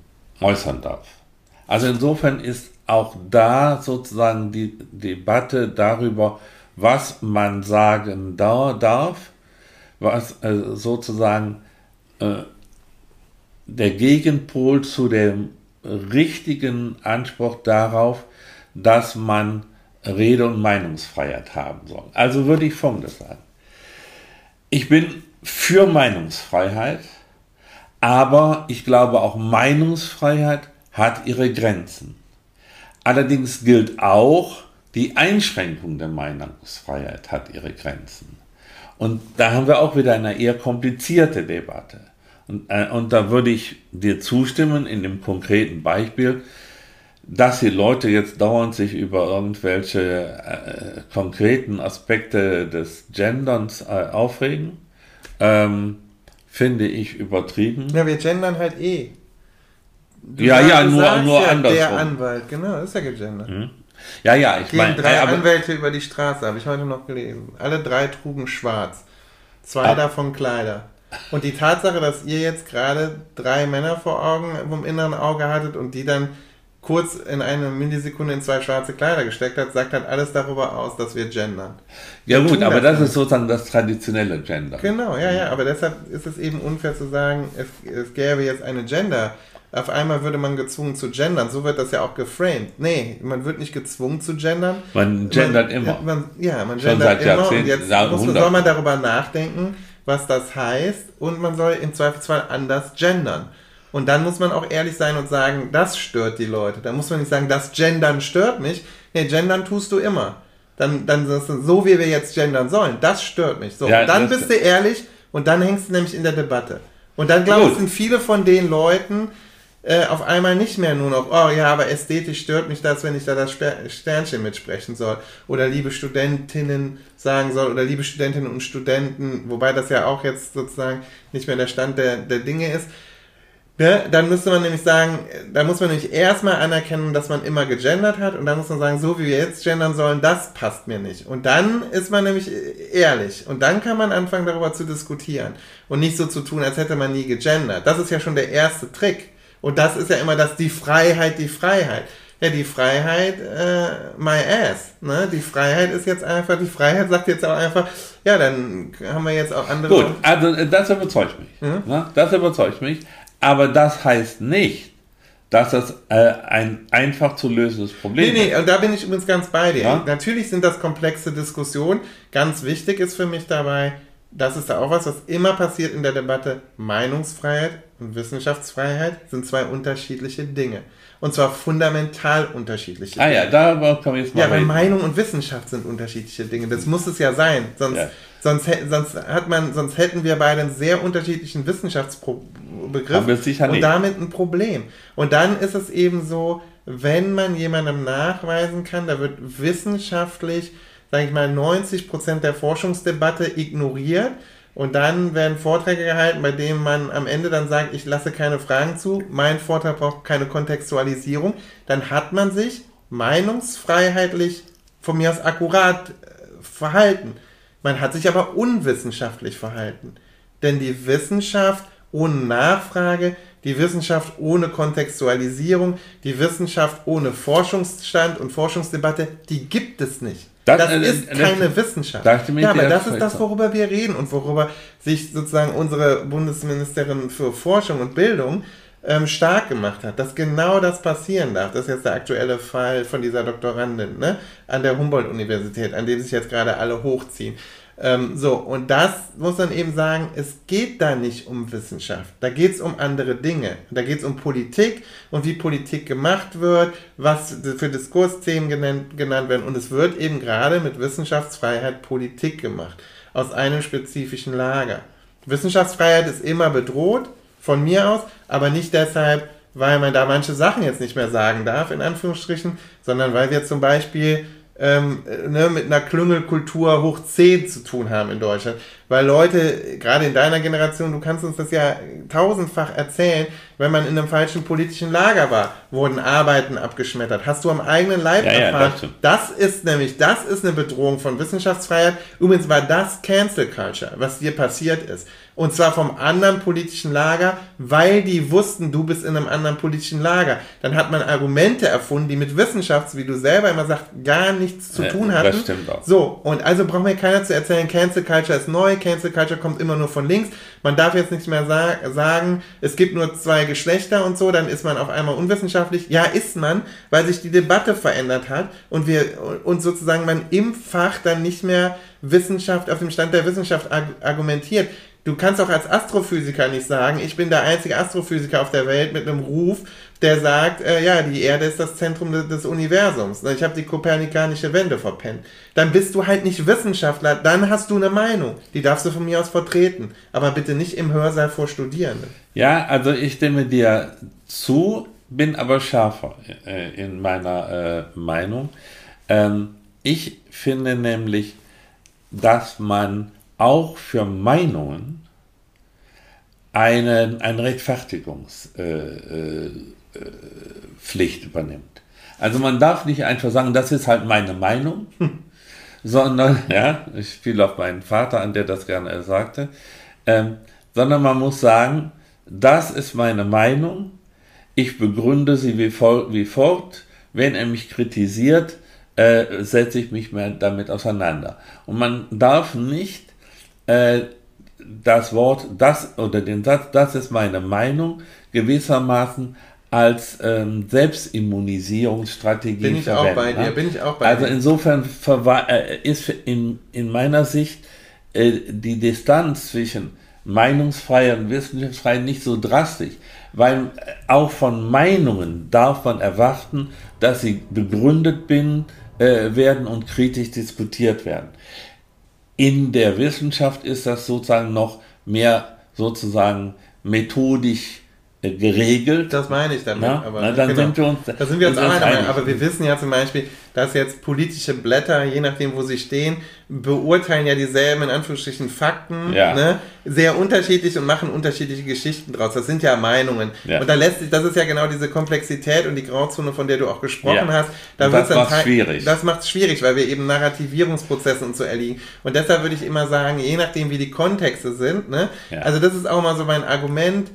äußern darf. Also insofern ist auch da sozusagen die Debatte darüber, was man sagen da darf, was äh, sozusagen äh, der Gegenpol zu dem richtigen Anspruch darauf, dass man Rede- und Meinungsfreiheit haben soll. Also würde ich Folgendes sagen. Ich bin für Meinungsfreiheit, aber ich glaube auch Meinungsfreiheit hat ihre Grenzen. Allerdings gilt auch, die Einschränkung der Meinungsfreiheit hat ihre Grenzen. Und da haben wir auch wieder eine eher komplizierte Debatte. Und, äh, und da würde ich dir zustimmen in dem konkreten Beispiel, dass die Leute jetzt dauernd sich über irgendwelche äh, konkreten Aspekte des Genderns äh, aufregen. Ähm, finde ich übertrieben. Ja, wir gendern halt eh. Du ja, ja, nur, nur ja, andersrum. Der Anwalt, genau, ist ja gegendert. Mhm. Ja, ja, ich meine. drei äh, Anwälte über die Straße, habe ich heute noch gelesen. Alle drei trugen schwarz. Zwei ab. davon Kleider. Und die Tatsache, dass ihr jetzt gerade drei Männer vor Augen vom inneren Auge hattet und die dann kurz in eine Millisekunde in zwei schwarze Kleider gesteckt hat, sagt halt alles darüber aus, dass wir gendern. Ja wir gut, aber das, das ist sozusagen das traditionelle Gender. Genau, ja, ja, aber deshalb ist es eben unfair zu sagen, es, es gäbe jetzt eine Gender. Auf einmal würde man gezwungen zu gendern. So wird das ja auch geframed. Nee, man wird nicht gezwungen zu gendern. Man gendert man, immer. Man, ja, man Schon gendert immer. Und jetzt muss, soll man darüber nachdenken, was das heißt. Und man soll im Zweifelsfall anders gendern. Und dann muss man auch ehrlich sein und sagen, das stört die Leute. Dann muss man nicht sagen, das Gendern stört mich. Nee, Gendern tust du immer. Dann, dann so wie wir jetzt gendern sollen, das stört mich. So, ja, dann bist du ehrlich und dann hängst du nämlich in der Debatte. Und dann, glaube ich, sind viele von den Leuten äh, auf einmal nicht mehr nur noch, oh ja, aber ästhetisch stört mich das, wenn ich da das Sternchen mitsprechen soll. Oder liebe Studentinnen sagen soll, oder liebe Studentinnen und Studenten, wobei das ja auch jetzt sozusagen nicht mehr der Stand der, der Dinge ist Ne? Dann müsste man nämlich sagen, da muss man nämlich erstmal anerkennen, dass man immer gegendert hat und dann muss man sagen, so wie wir jetzt gendern sollen, das passt mir nicht. Und dann ist man nämlich ehrlich und dann kann man anfangen darüber zu diskutieren und nicht so zu tun, als hätte man nie gegendert. Das ist ja schon der erste Trick. Und das ist ja immer das, die Freiheit, die Freiheit. Ja, die Freiheit, äh, my ass. Ne? Die Freiheit ist jetzt einfach, die Freiheit sagt jetzt auch einfach, ja, dann haben wir jetzt auch andere. Gut, also das überzeugt mich. Mhm. Ne? Das überzeugt mich. Aber das heißt nicht, dass das äh, ein einfach zu lösendes Problem ist. Nee, nee, und da bin ich übrigens ganz bei dir. Ja? Natürlich sind das komplexe Diskussionen. Ganz wichtig ist für mich dabei, das ist da auch was, was immer passiert in der Debatte. Meinungsfreiheit und Wissenschaftsfreiheit sind zwei unterschiedliche Dinge. Und zwar fundamental unterschiedliche ah, Dinge. Ah ja, da kommen wir jetzt mal Ja, weil Meinung und Wissenschaft sind unterschiedliche Dinge. Das muss es ja sein. Sonst, ja. Sonst, sonst, hat man, sonst hätten wir beide einen sehr unterschiedlichen Wissenschaftsbegriff und damit ein Problem. Und dann ist es eben so, wenn man jemandem nachweisen kann, da wird wissenschaftlich, sage ich mal, 90% der Forschungsdebatte ignoriert, und dann werden Vorträge gehalten, bei denen man am Ende dann sagt, ich lasse keine Fragen zu, mein Vortrag braucht keine Kontextualisierung, dann hat man sich meinungsfreiheitlich von mir aus akkurat äh, verhalten. Man hat sich aber unwissenschaftlich verhalten. Denn die Wissenschaft ohne Nachfrage, die Wissenschaft ohne Kontextualisierung, die Wissenschaft ohne Forschungsstand und Forschungsdebatte, die gibt es nicht. Das, das äh, ist keine das, Wissenschaft. Ja, aber das ist das, worüber wir reden und worüber sich sozusagen unsere Bundesministerin für Forschung und Bildung ähm, stark gemacht hat, dass genau das passieren darf. Das ist jetzt der aktuelle Fall von dieser Doktorandin ne, an der Humboldt-Universität, an dem sich jetzt gerade alle hochziehen. Ähm, so, und das muss man eben sagen, es geht da nicht um Wissenschaft. Da geht es um andere Dinge. Da geht es um Politik und wie Politik gemacht wird, was für Diskursthemen genannt, genannt werden. Und es wird eben gerade mit Wissenschaftsfreiheit Politik gemacht. Aus einem spezifischen Lager. Wissenschaftsfreiheit ist immer bedroht, von mir aus, aber nicht deshalb, weil man da manche Sachen jetzt nicht mehr sagen darf, in Anführungsstrichen, sondern weil wir zum Beispiel ähm, ne, mit einer Klüngelkultur hoch 10 zu tun haben in Deutschland. Weil Leute, gerade in deiner Generation, du kannst uns das ja tausendfach erzählen, wenn man in einem falschen politischen Lager war, wurden Arbeiten abgeschmettert. Hast du am eigenen Leib ja, erfahren. Ja, das, das ist nämlich, das ist eine Bedrohung von Wissenschaftsfreiheit. Übrigens war das Cancel Culture, was dir passiert ist. Und zwar vom anderen politischen Lager, weil die wussten, du bist in einem anderen politischen Lager. Dann hat man Argumente erfunden, die mit Wissenschaft, wie du selber immer sagst, gar nichts zu tun hatten. Das stimmt auch. So, und also braucht mir keiner zu erzählen, Cancel Culture ist neu, Cancel Culture kommt immer nur von links. Man darf jetzt nicht mehr sa sagen, es gibt nur zwei Geschlechter und so, dann ist man auf einmal unwissenschaftlich. Ja, ist man, weil sich die Debatte verändert hat und wir und sozusagen man im Fach dann nicht mehr Wissenschaft auf dem Stand der Wissenschaft argumentiert. Du kannst auch als Astrophysiker nicht sagen, ich bin der einzige Astrophysiker auf der Welt mit einem Ruf, der sagt, äh, ja, die Erde ist das Zentrum des, des Universums. Ich habe die kopernikanische Wende verpennt. Dann bist du halt nicht Wissenschaftler, dann hast du eine Meinung. Die darfst du von mir aus vertreten. Aber bitte nicht im Hörsaal vor Studierenden. Ja, also ich stimme dir zu, bin aber schärfer äh, in meiner äh, Meinung. Ähm, ich finde nämlich, dass man auch für Meinungen eine, eine Rechtfertigungspflicht äh, äh, übernimmt. Also man darf nicht einfach sagen, das ist halt meine Meinung, sondern, ja, ich spiele auf meinen Vater an, der das gerne sagte, ähm, sondern man muss sagen, das ist meine Meinung, ich begründe sie wie, fol wie folgt, wenn er mich kritisiert, äh, setze ich mich mehr damit auseinander. Und man darf nicht äh, das Wort, das oder den Satz, das ist meine Meinung, gewissermaßen als ähm, Selbstimmunisierungsstrategie bin ich verwenden. Auch bei dir, ne? bin ich auch bei also insofern äh, ist in, in meiner Sicht äh, die Distanz zwischen Meinungsfreiheit und Wissenschaftsfreiheit nicht so drastisch, weil äh, auch von Meinungen darf man erwarten, dass sie begründet bin, äh, werden und kritisch diskutiert werden. In der Wissenschaft ist das sozusagen noch mehr sozusagen methodisch geregelt. Das meine ich damit. Na, aber na, dann genau. sind wir uns, da sind wir uns einig. einig. Aber wir wissen ja zum Beispiel, dass jetzt politische Blätter, je nachdem, wo sie stehen, beurteilen ja dieselben, in Anführungsstrichen, Fakten, ja. ne? sehr unterschiedlich und machen unterschiedliche Geschichten draus. Das sind ja Meinungen. Ja. Und da lässt sich, das ist ja genau diese Komplexität und die Grauzone, von der du auch gesprochen ja. hast. Da das macht es schwierig. Das macht es schwierig, weil wir eben Narrativierungsprozessen und so erliegen. Und deshalb würde ich immer sagen, je nachdem, wie die Kontexte sind, ne? also das ist auch mal so mein Argument,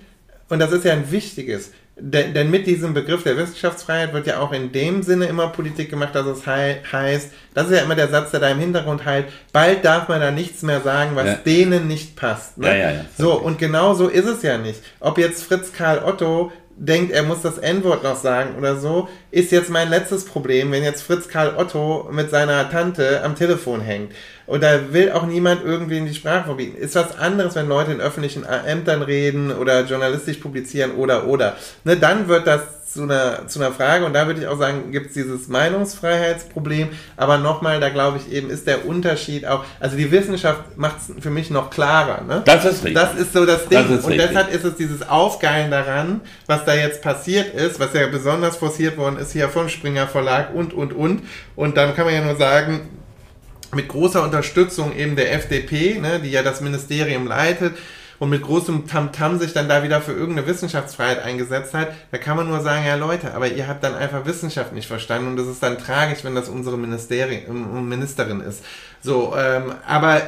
und das ist ja ein wichtiges. Denn, denn, mit diesem Begriff der Wissenschaftsfreiheit wird ja auch in dem Sinne immer Politik gemacht, dass es he heißt, das ist ja immer der Satz, der da im Hintergrund heilt, bald darf man da nichts mehr sagen, was ja. denen nicht passt. Ne? Ja, ja, ja, so, und genau so ist es ja nicht. Ob jetzt Fritz Karl Otto denkt, er muss das N-Wort noch sagen oder so, ist jetzt mein letztes Problem, wenn jetzt Fritz Karl Otto mit seiner Tante am Telefon hängt. Da will auch niemand irgendwie in die Sprache verbieten. Ist was anderes, wenn Leute in öffentlichen Ämtern reden oder journalistisch publizieren oder oder. Ne, dann wird das zu einer, zu einer Frage und da würde ich auch sagen, gibt es dieses Meinungsfreiheitsproblem, aber nochmal, da glaube ich eben, ist der Unterschied auch, also die Wissenschaft macht es für mich noch klarer. Ne? Das ist richtig. Das ist so das Ding das und deshalb ist es dieses Aufgeilen daran, was da jetzt passiert ist, was ja besonders forciert worden ist hier vom Springer Verlag und, und, und und dann kann man ja nur sagen, mit großer Unterstützung eben der FDP, ne, die ja das Ministerium leitet, und mit großem Tamtam -Tam sich dann da wieder für irgendeine Wissenschaftsfreiheit eingesetzt hat, da kann man nur sagen, ja Leute, aber ihr habt dann einfach Wissenschaft nicht verstanden und das ist dann tragisch, wenn das unsere Ministerin, Ministerin ist. So, ähm, aber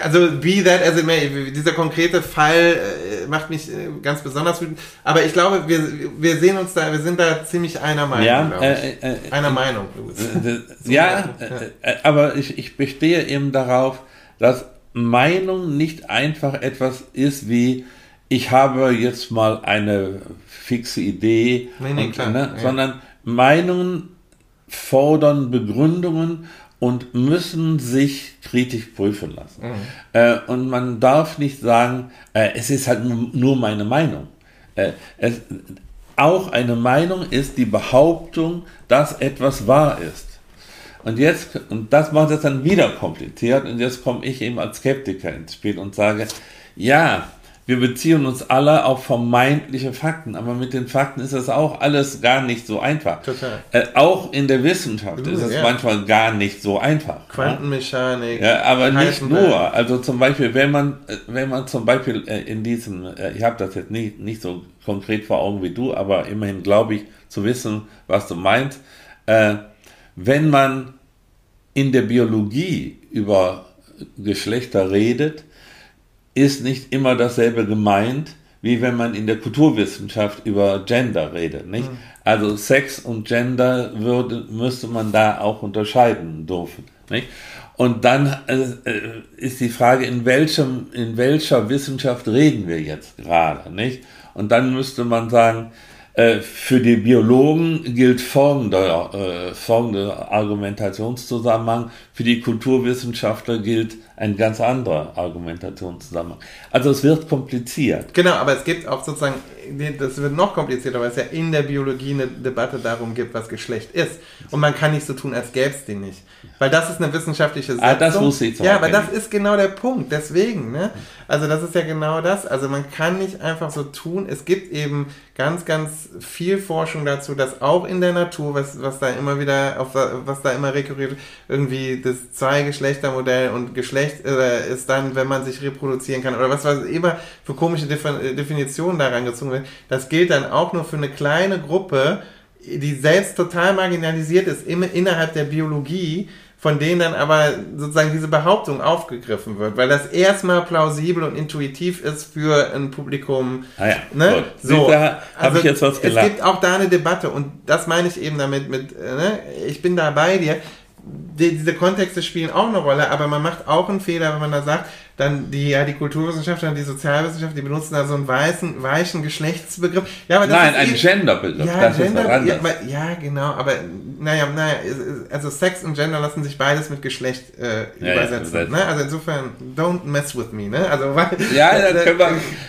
also wie that as it may, dieser konkrete Fall äh, macht mich äh, ganz besonders wütend. Aber ich glaube, wir, wir sehen uns da, wir sind da ziemlich einer Meinung. Ja, äh, äh, einer Meinung. So, ja, ja. Äh, aber ich, ich bestehe eben darauf, dass Meinung nicht einfach etwas ist wie, ich habe jetzt mal eine fixe Idee, nee, nee, und, ne, ja. sondern Meinungen fordern Begründungen und müssen sich kritisch prüfen lassen. Mhm. Äh, und man darf nicht sagen, äh, es ist halt nur meine Meinung. Äh, es, auch eine Meinung ist die Behauptung, dass etwas wahr ist. Und jetzt, und das macht es dann wieder kompliziert, und jetzt komme ich eben als Skeptiker ins Spiel und sage, ja, wir beziehen uns alle auf vermeintliche Fakten, aber mit den Fakten ist das auch alles gar nicht so einfach. Total. Äh, auch in der Wissenschaft uh, ist es ja. manchmal gar nicht so einfach. Quantenmechanik. Ja, aber nicht nur. Also zum Beispiel, wenn man, äh, wenn man zum Beispiel äh, in diesem, äh, ich habe das jetzt nicht, nicht so konkret vor Augen wie du, aber immerhin glaube ich zu wissen, was du meinst. Äh, wenn man in der Biologie über Geschlechter redet, ist nicht immer dasselbe gemeint, wie wenn man in der Kulturwissenschaft über Gender redet. Nicht? Mhm. Also Sex und Gender würde, müsste man da auch unterscheiden dürfen. Nicht? Und dann äh, ist die Frage, in, welchem, in welcher Wissenschaft reden wir jetzt gerade? Nicht? Und dann müsste man sagen, äh, für die Biologen gilt folgender, äh, folgender Argumentationszusammenhang, für die Kulturwissenschaftler gilt ein ganz anderer Argumentationszusammenhang. Also es wird kompliziert. Genau, aber es gibt auch sozusagen, das wird noch komplizierter, weil es ja in der Biologie eine Debatte darum gibt, was Geschlecht ist. Und man kann nicht so tun, als gäbe es den nicht. Weil das ist eine wissenschaftliche Setzung. Ah, das wusste ich Ja, aber das ist genau der Punkt. Deswegen, ne? Also das ist ja genau das. Also man kann nicht einfach so tun. Es gibt eben ganz, ganz viel Forschung dazu, dass auch in der Natur, was, was da immer wieder, auf was da immer rekurriert, irgendwie das Zwei-Geschlechter-Modell und Geschlecht äh, ist dann, wenn man sich reproduzieren kann oder was was immer für komische Definitionen da rangezogen wird. Das gilt dann auch nur für eine kleine Gruppe, die selbst total marginalisiert ist innerhalb der Biologie von denen dann aber sozusagen diese Behauptung aufgegriffen wird, weil das erstmal plausibel und intuitiv ist für ein Publikum. Ah ja, ne? So, da also ich jetzt was gelernt. Es gibt auch da eine Debatte und das meine ich eben damit, mit, äh, ne? ich bin da bei dir. Die, diese Kontexte spielen auch eine Rolle, aber man macht auch einen Fehler, wenn man da sagt, dann die, ja, die Kulturwissenschaftler und die Sozialwissenschaftler, die benutzen da so einen weißen, weichen Geschlechtsbegriff. Ja, aber das Nein, ein Genderbegriff. Ja, das Gender, ist ja, aber, ja, genau, aber naja, naja, also Sex und Gender lassen sich beides mit Geschlecht äh, ja, übersetzen. Ja, ne? Also insofern, don't mess with me. Ne? Also, weil, ja, da können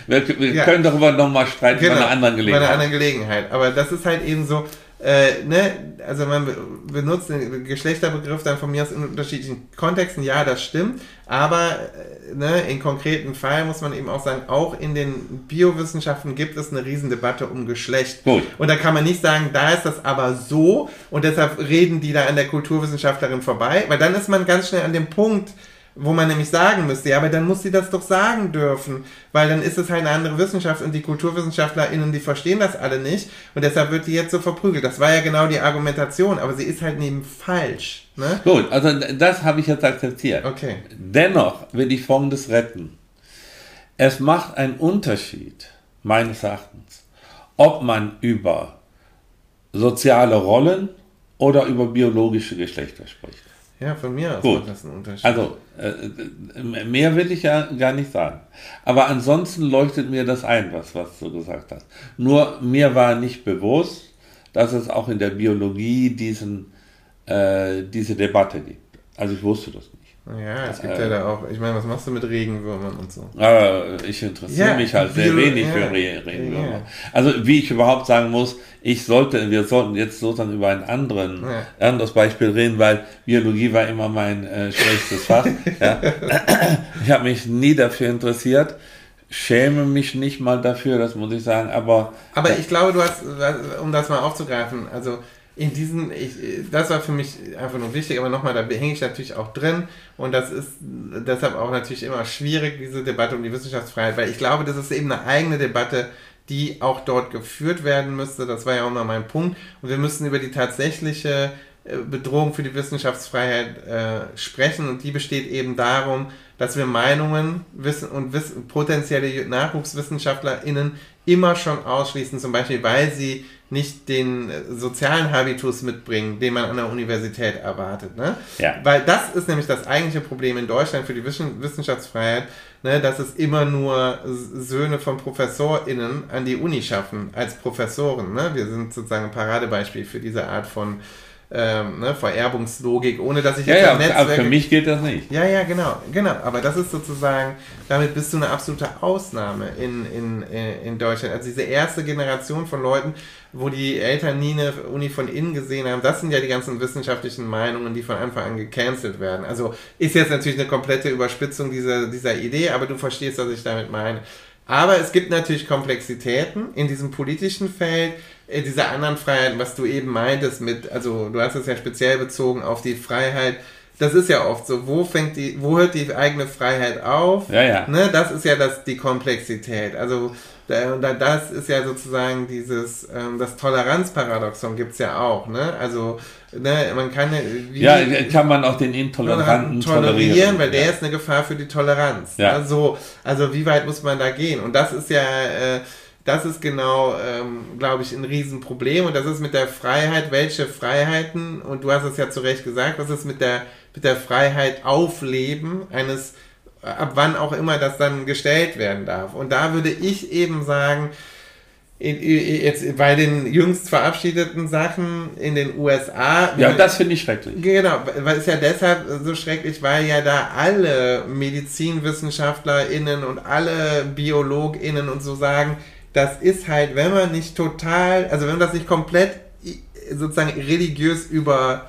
wir, wir, wir können darüber nochmal streiten genau, bei einer anderen Gelegenheit. Bei einer anderen Gelegenheit. Aber das ist halt eben so, äh, ne, also man benutzt den Geschlechterbegriff dann von mir aus in unterschiedlichen Kontexten, ja, das stimmt, aber äh, ne, in konkreten Fall muss man eben auch sagen, auch in den Biowissenschaften gibt es eine Riesendebatte um Geschlecht. Gut. Und da kann man nicht sagen, da ist das aber so und deshalb reden die da an der Kulturwissenschaftlerin vorbei, weil dann ist man ganz schnell an dem Punkt, wo man nämlich sagen müsste, ja, aber dann muss sie das doch sagen dürfen, weil dann ist es halt eine andere Wissenschaft und die KulturwissenschaftlerInnen, die verstehen das alle nicht und deshalb wird die jetzt so verprügelt. Das war ja genau die Argumentation, aber sie ist halt neben falsch. Ne? Gut, also das habe ich jetzt akzeptiert. Okay. Dennoch will ich Folgendes retten. Es macht einen Unterschied, meines Erachtens, ob man über soziale Rollen oder über biologische Geschlechter spricht. Ja, von mir aus Gut. macht das einen Unterschied. Also, äh, mehr will ich ja gar nicht sagen. Aber ansonsten leuchtet mir das ein, was, was du gesagt hast. Nur mir war nicht bewusst, dass es auch in der Biologie diesen, äh, diese Debatte gibt. Also ich wusste das nicht. Ja, es gibt äh, ja da auch, ich meine, was machst du mit Regenwürmern und so? Aber ich interessiere ja, mich halt sehr Bio wenig ja, für Re Regenwürmer. Ja. Also wie ich überhaupt sagen muss, ich sollte, wir sollten jetzt sozusagen über ein anderen, anderes Beispiel reden, weil Biologie war immer mein äh, schwächstes Fach. ich habe mich nie dafür interessiert, schäme mich nicht mal dafür, das muss ich sagen, aber... Aber ich glaube, du hast, um das mal aufzugreifen, also in diesen, ich, das war für mich einfach nur wichtig, aber nochmal, da hänge ich natürlich auch drin und das ist deshalb auch natürlich immer schwierig, diese Debatte um die Wissenschaftsfreiheit, weil ich glaube, das ist eben eine eigene Debatte, die auch dort geführt werden müsste. Das war ja auch mal mein Punkt. Und wir müssen über die tatsächliche äh, Bedrohung für die Wissenschaftsfreiheit äh, sprechen und die besteht eben darum, dass wir Meinungen wissen und wissen, potenzielle NachwuchswissenschaftlerInnen immer schon ausschließen, zum Beispiel weil sie nicht den sozialen Habitus mitbringen, den man an der Universität erwartet. Ne? Ja. Weil das ist nämlich das eigentliche Problem in Deutschland für die Wissenschaftsfreiheit, ne, dass es immer nur Söhne von ProfessorInnen an die Uni schaffen, als Professoren. Ne? Wir sind sozusagen ein Paradebeispiel für diese Art von ähm, ne, Vererbungslogik, ohne dass ich jetzt ja, ja, Netzwerke... aber für mich gilt das nicht. Ja, ja, genau, genau. Aber das ist sozusagen, damit bist du eine absolute Ausnahme in, in, in Deutschland. Also diese erste Generation von Leuten, wo die Eltern nie eine Uni von innen gesehen haben, das sind ja die ganzen wissenschaftlichen Meinungen, die von Anfang an gecancelt werden. Also ist jetzt natürlich eine komplette Überspitzung dieser, dieser Idee, aber du verstehst, was ich damit meine. Aber es gibt natürlich Komplexitäten in diesem politischen Feld, in dieser anderen Freiheit, was du eben meintest mit, also du hast es ja speziell bezogen auf die Freiheit, das ist ja oft so, wo fängt die, wo hört die eigene Freiheit auf? Ja, ja. Ne, das ist ja das, die Komplexität. Also das ist ja sozusagen dieses, ähm, das Toleranzparadoxon gibt es ja auch, ne? Also, ne, man kann wie, ja, kann man auch den Intoleranten tolerieren, tolerieren weil der ist eine Gefahr für die Toleranz. Ja. Also, also wie weit muss man da gehen? Und das ist ja, äh, das ist genau, ähm, glaube ich, ein Riesenproblem. Und das ist mit der Freiheit, welche Freiheiten, und du hast es ja zu Recht gesagt, was ist mit der, mit der Freiheit Aufleben eines ab wann auch immer das dann gestellt werden darf. Und da würde ich eben sagen, in, jetzt bei den jüngst verabschiedeten Sachen in den USA. Ja, das finde ich schrecklich. Genau, weil es ja deshalb so schrecklich, weil ja da alle MedizinwissenschaftlerInnen und alle BiologInnen und so sagen, das ist halt, wenn man nicht total, also wenn das nicht komplett sozusagen religiös über,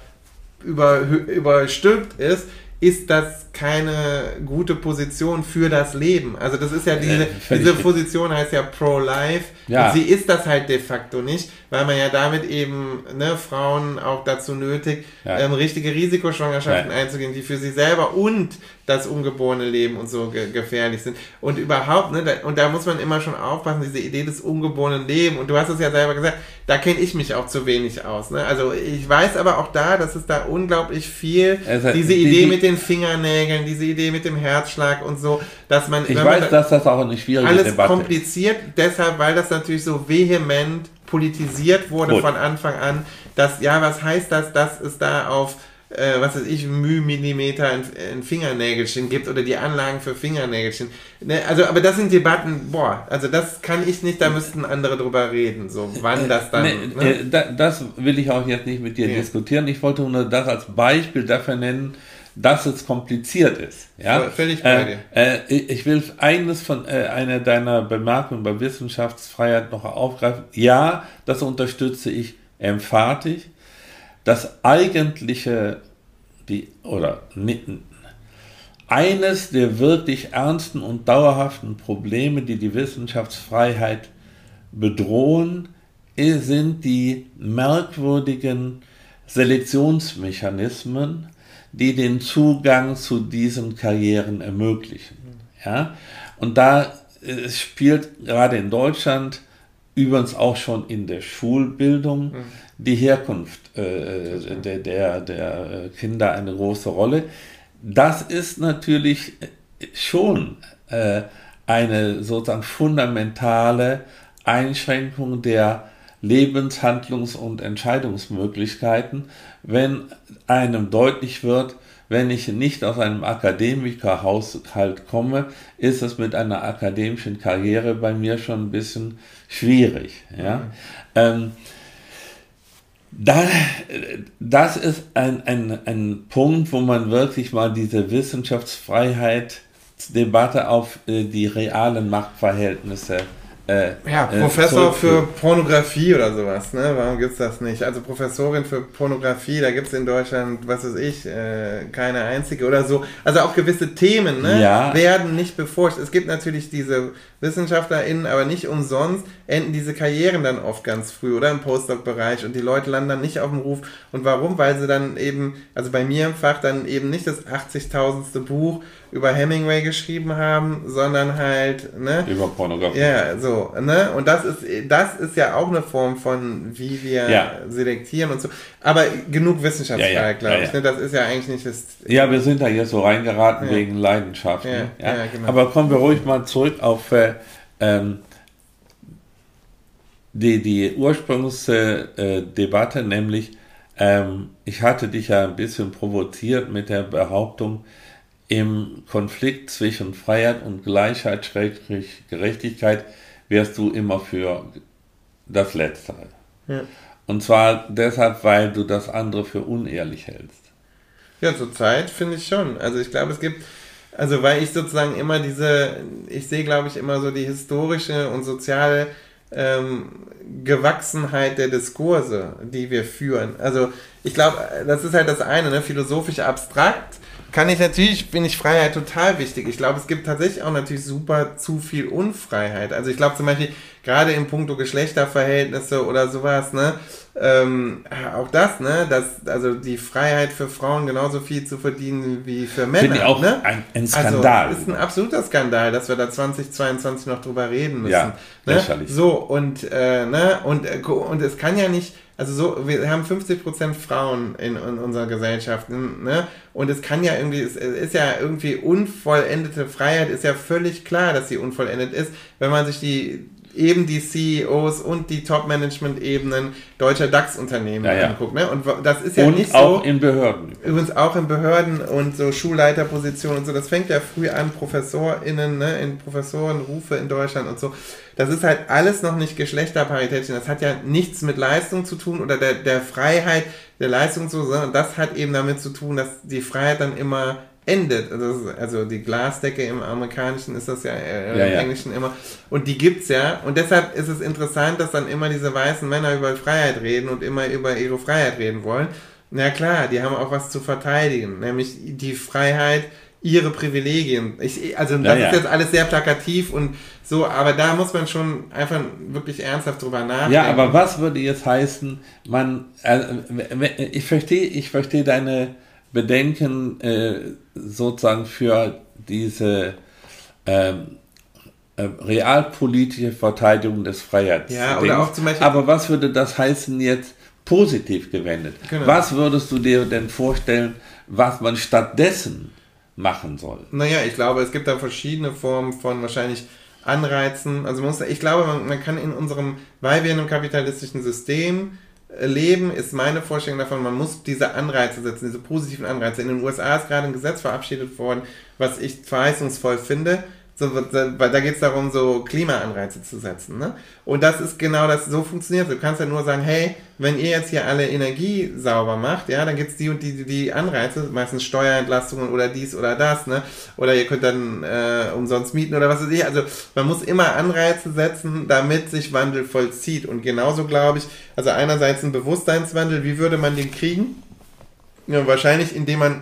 über, überstülpt ist, ist das keine gute Position für das Leben. Also das ist ja diese, äh, diese Position heißt ja pro-life. Ja. sie ist das halt de facto nicht, weil man ja damit eben ne, Frauen auch dazu nötigt, ja. ähm, richtige Risikoschwangerschaften ja. einzugehen, die für sie selber und das ungeborene Leben und so ge gefährlich sind. Und überhaupt, ne, da, und da muss man immer schon aufpassen, diese Idee des ungeborenen Lebens. Und du hast es ja selber gesagt, da kenne ich mich auch zu wenig aus. Ne? Also ich weiß aber auch da, dass es da unglaublich viel, also, diese Idee die, mit den Fingernägeln, diese Idee mit dem Herzschlag und so, dass man... Ich weiß, man, dass das auch eine schwierige alles Debatte Alles kompliziert, deshalb, weil das natürlich so vehement politisiert wurde Gut. von Anfang an, dass, ja, was heißt das, dass es da auf äh, was weiß ich, Mühmillimeter ein, ein Fingernägelchen gibt oder die Anlagen für Fingernägelchen. Ne, also, aber das sind Debatten, boah, also das kann ich nicht, da müssten andere drüber reden, so wann äh, das dann. Ne, ne? Das will ich auch jetzt nicht mit dir nee. diskutieren. Ich wollte nur das als Beispiel dafür nennen, dass es kompliziert ist. Ja? Völlig bei dir. Äh, äh, ich will eines von äh, einer deiner Bemerkungen bei Wissenschaftsfreiheit noch aufgreifen. Ja, das unterstütze ich emphatisch das eigentliche, die, oder eines der wirklich ernsten und dauerhaften Probleme, die die Wissenschaftsfreiheit bedrohen, sind die merkwürdigen Selektionsmechanismen, die den Zugang zu diesen Karrieren ermöglichen. Ja? Und da äh, spielt gerade in Deutschland, übrigens auch schon in der Schulbildung, mhm die Herkunft äh, der, der, der Kinder eine große Rolle. Das ist natürlich schon äh, eine sozusagen fundamentale Einschränkung der Lebenshandlungs- und Entscheidungsmöglichkeiten, wenn einem deutlich wird, wenn ich nicht aus einem Akademikerhaushalt komme, ist es mit einer akademischen Karriere bei mir schon ein bisschen schwierig. Ja? Mhm. Ähm, da, das ist ein, ein, ein Punkt, wo man wirklich mal diese Wissenschaftsfreiheit Debatte auf äh, die realen Machtverhältnisse Äh, ja, äh, Professor für zurückführen. Pornografie oder sowas, ne? Warum gibt's das nicht? Also Professorin für Pornografie, da gibt's in Deutschland, was weiß ich, äh, keine einzige oder so. Also auch gewisse Themen, ne? Ja. Werden nicht beforscht. Es gibt natürlich diese WissenschaftlerInnen, aber nicht umsonst enden diese Karrieren dann oft ganz früh oder im Postdoc-Bereich und die Leute landen dann nicht auf dem Ruf. Und warum? Weil sie dann eben, also bei mir im Fach dann eben nicht das 80.000. Buch über Hemingway geschrieben haben, sondern halt, ne? Über Pornografie. Ja, so, ne? Und das ist, das ist ja auch eine Form von, wie wir Ja. selektieren und so. Aber genug Wissenschaftsfrei, Ja, ja, glaube ich. Ne? Das ist ja eigentlich nicht das. Ja, wir sind da jetzt so reingeraten wegen Leidenschaften. Ja, Ja, ja, genau. Aber kommen wir ruhig mal zurück auf äh, ähm, die, die Ursprungsdebatte, nämlich ähm, ich hatte dich ja ein bisschen provoziert mit der Behauptung, im Konflikt zwischen Freiheit und Gleichheit, Schrägstrich Gerechtigkeit, wärst du immer für das Letztere. Ja. Und zwar deshalb, weil du das andere für unehrlich hältst. Ja, zurzeit finde ich schon. Also ich glaube, es gibt, also weil ich sozusagen immer diese, ich sehe, glaube ich, immer so die historische und soziale ähm, Gewachsenheit der Diskurse, die wir führen. Also ich glaube, das ist halt das eine, ne? philosophisch abstrakt. Kann ich natürlich, finde ich Freiheit total wichtig. Ich glaube, es gibt tatsächlich auch natürlich super zu viel Unfreiheit. Also ich glaube zum Beispiel, gerade im Punkto Geschlechterverhältnisse oder sowas, ne, ähm, auch das, ne, dass, also die Freiheit für Frauen genauso viel zu verdienen wie für Männer. Finde ich auch ne? ein, ein Skandal. Also, ist ein absoluter Skandal, dass wir da 2022 noch drüber reden müssen. Ja, ne? lächerlich. So, und, äh, ne, und, äh, und es kann ja nicht, also so, wir haben 50% Frauen in, in unserer Gesellschaft, ne? Und es kann ja irgendwie, es ist ja irgendwie unvollendete Freiheit, ist ja völlig klar, dass sie unvollendet ist, wenn man sich die eben die CEOs und die Top-Management-Ebenen deutscher DAX-Unternehmen Ja, ja. anguckt. Ne? Und das ist ja und nicht auch so. in Behörden. Übrigens auch in Behörden und so Schulleiterpositionen und so, das fängt ja früh an, ProfessorInnen, ne, in Professorenrufe in Deutschland und so. Das ist halt alles noch nicht Geschlechterparitätisch. Das hat ja nichts mit Leistung zu tun oder der, der Freiheit der Leistung zu, sondern das hat eben damit zu tun, dass die Freiheit dann immer endet. Also, also die Glasdecke im Amerikanischen ist das ja, äh, Ja, im ja. Englischen immer. Und die gibt's ja. Und deshalb ist es interessant, dass dann immer diese weißen Männer über Freiheit reden und immer über ihre Freiheit reden wollen. Na klar, die haben auch was zu verteidigen, nämlich die Freiheit, ihre Privilegien. Ich, also das Ja, ja. ist jetzt alles sehr plakativ und so, aber da muss man schon einfach wirklich ernsthaft drüber nachdenken. Ja, aber was würde jetzt heißen, man, äh, ich verstehe, ich verstehe deine Bedenken äh, sozusagen für diese ähm, äh, realpolitische Verteidigung des Freiheitsdings. Ja, oder auch zum Beispiel- Aber was würde das heißen jetzt positiv gewendet? Genau. Was würdest du dir denn vorstellen, was man stattdessen machen soll? Naja, ich glaube, es gibt da verschiedene Formen von wahrscheinlich Anreizen. Also man muss, ich glaube, man, man kann in unserem, weil wir in einem kapitalistischen System leben, ist meine Vorstellung davon, man muss diese Anreize setzen, diese positiven Anreize. In den USA ist gerade ein Gesetz verabschiedet worden, was ich verheißungsvoll finde. So, da geht es darum, so Klimaanreize zu setzen. Ne? Und das ist genau das, so funktioniert. Du kannst ja nur sagen, hey, wenn ihr jetzt hier alle Energie sauber macht, ja, dann gibt's die und die, die, die Anreize, meistens Steuerentlastungen oder dies oder das, ne? Oder ihr könnt dann äh, umsonst mieten oder was weiß ich. Also man muss immer Anreize setzen, damit sich Wandel vollzieht. Und genauso glaube ich, also einerseits ein Bewusstseinswandel, wie würde man den kriegen? Ja, wahrscheinlich, indem man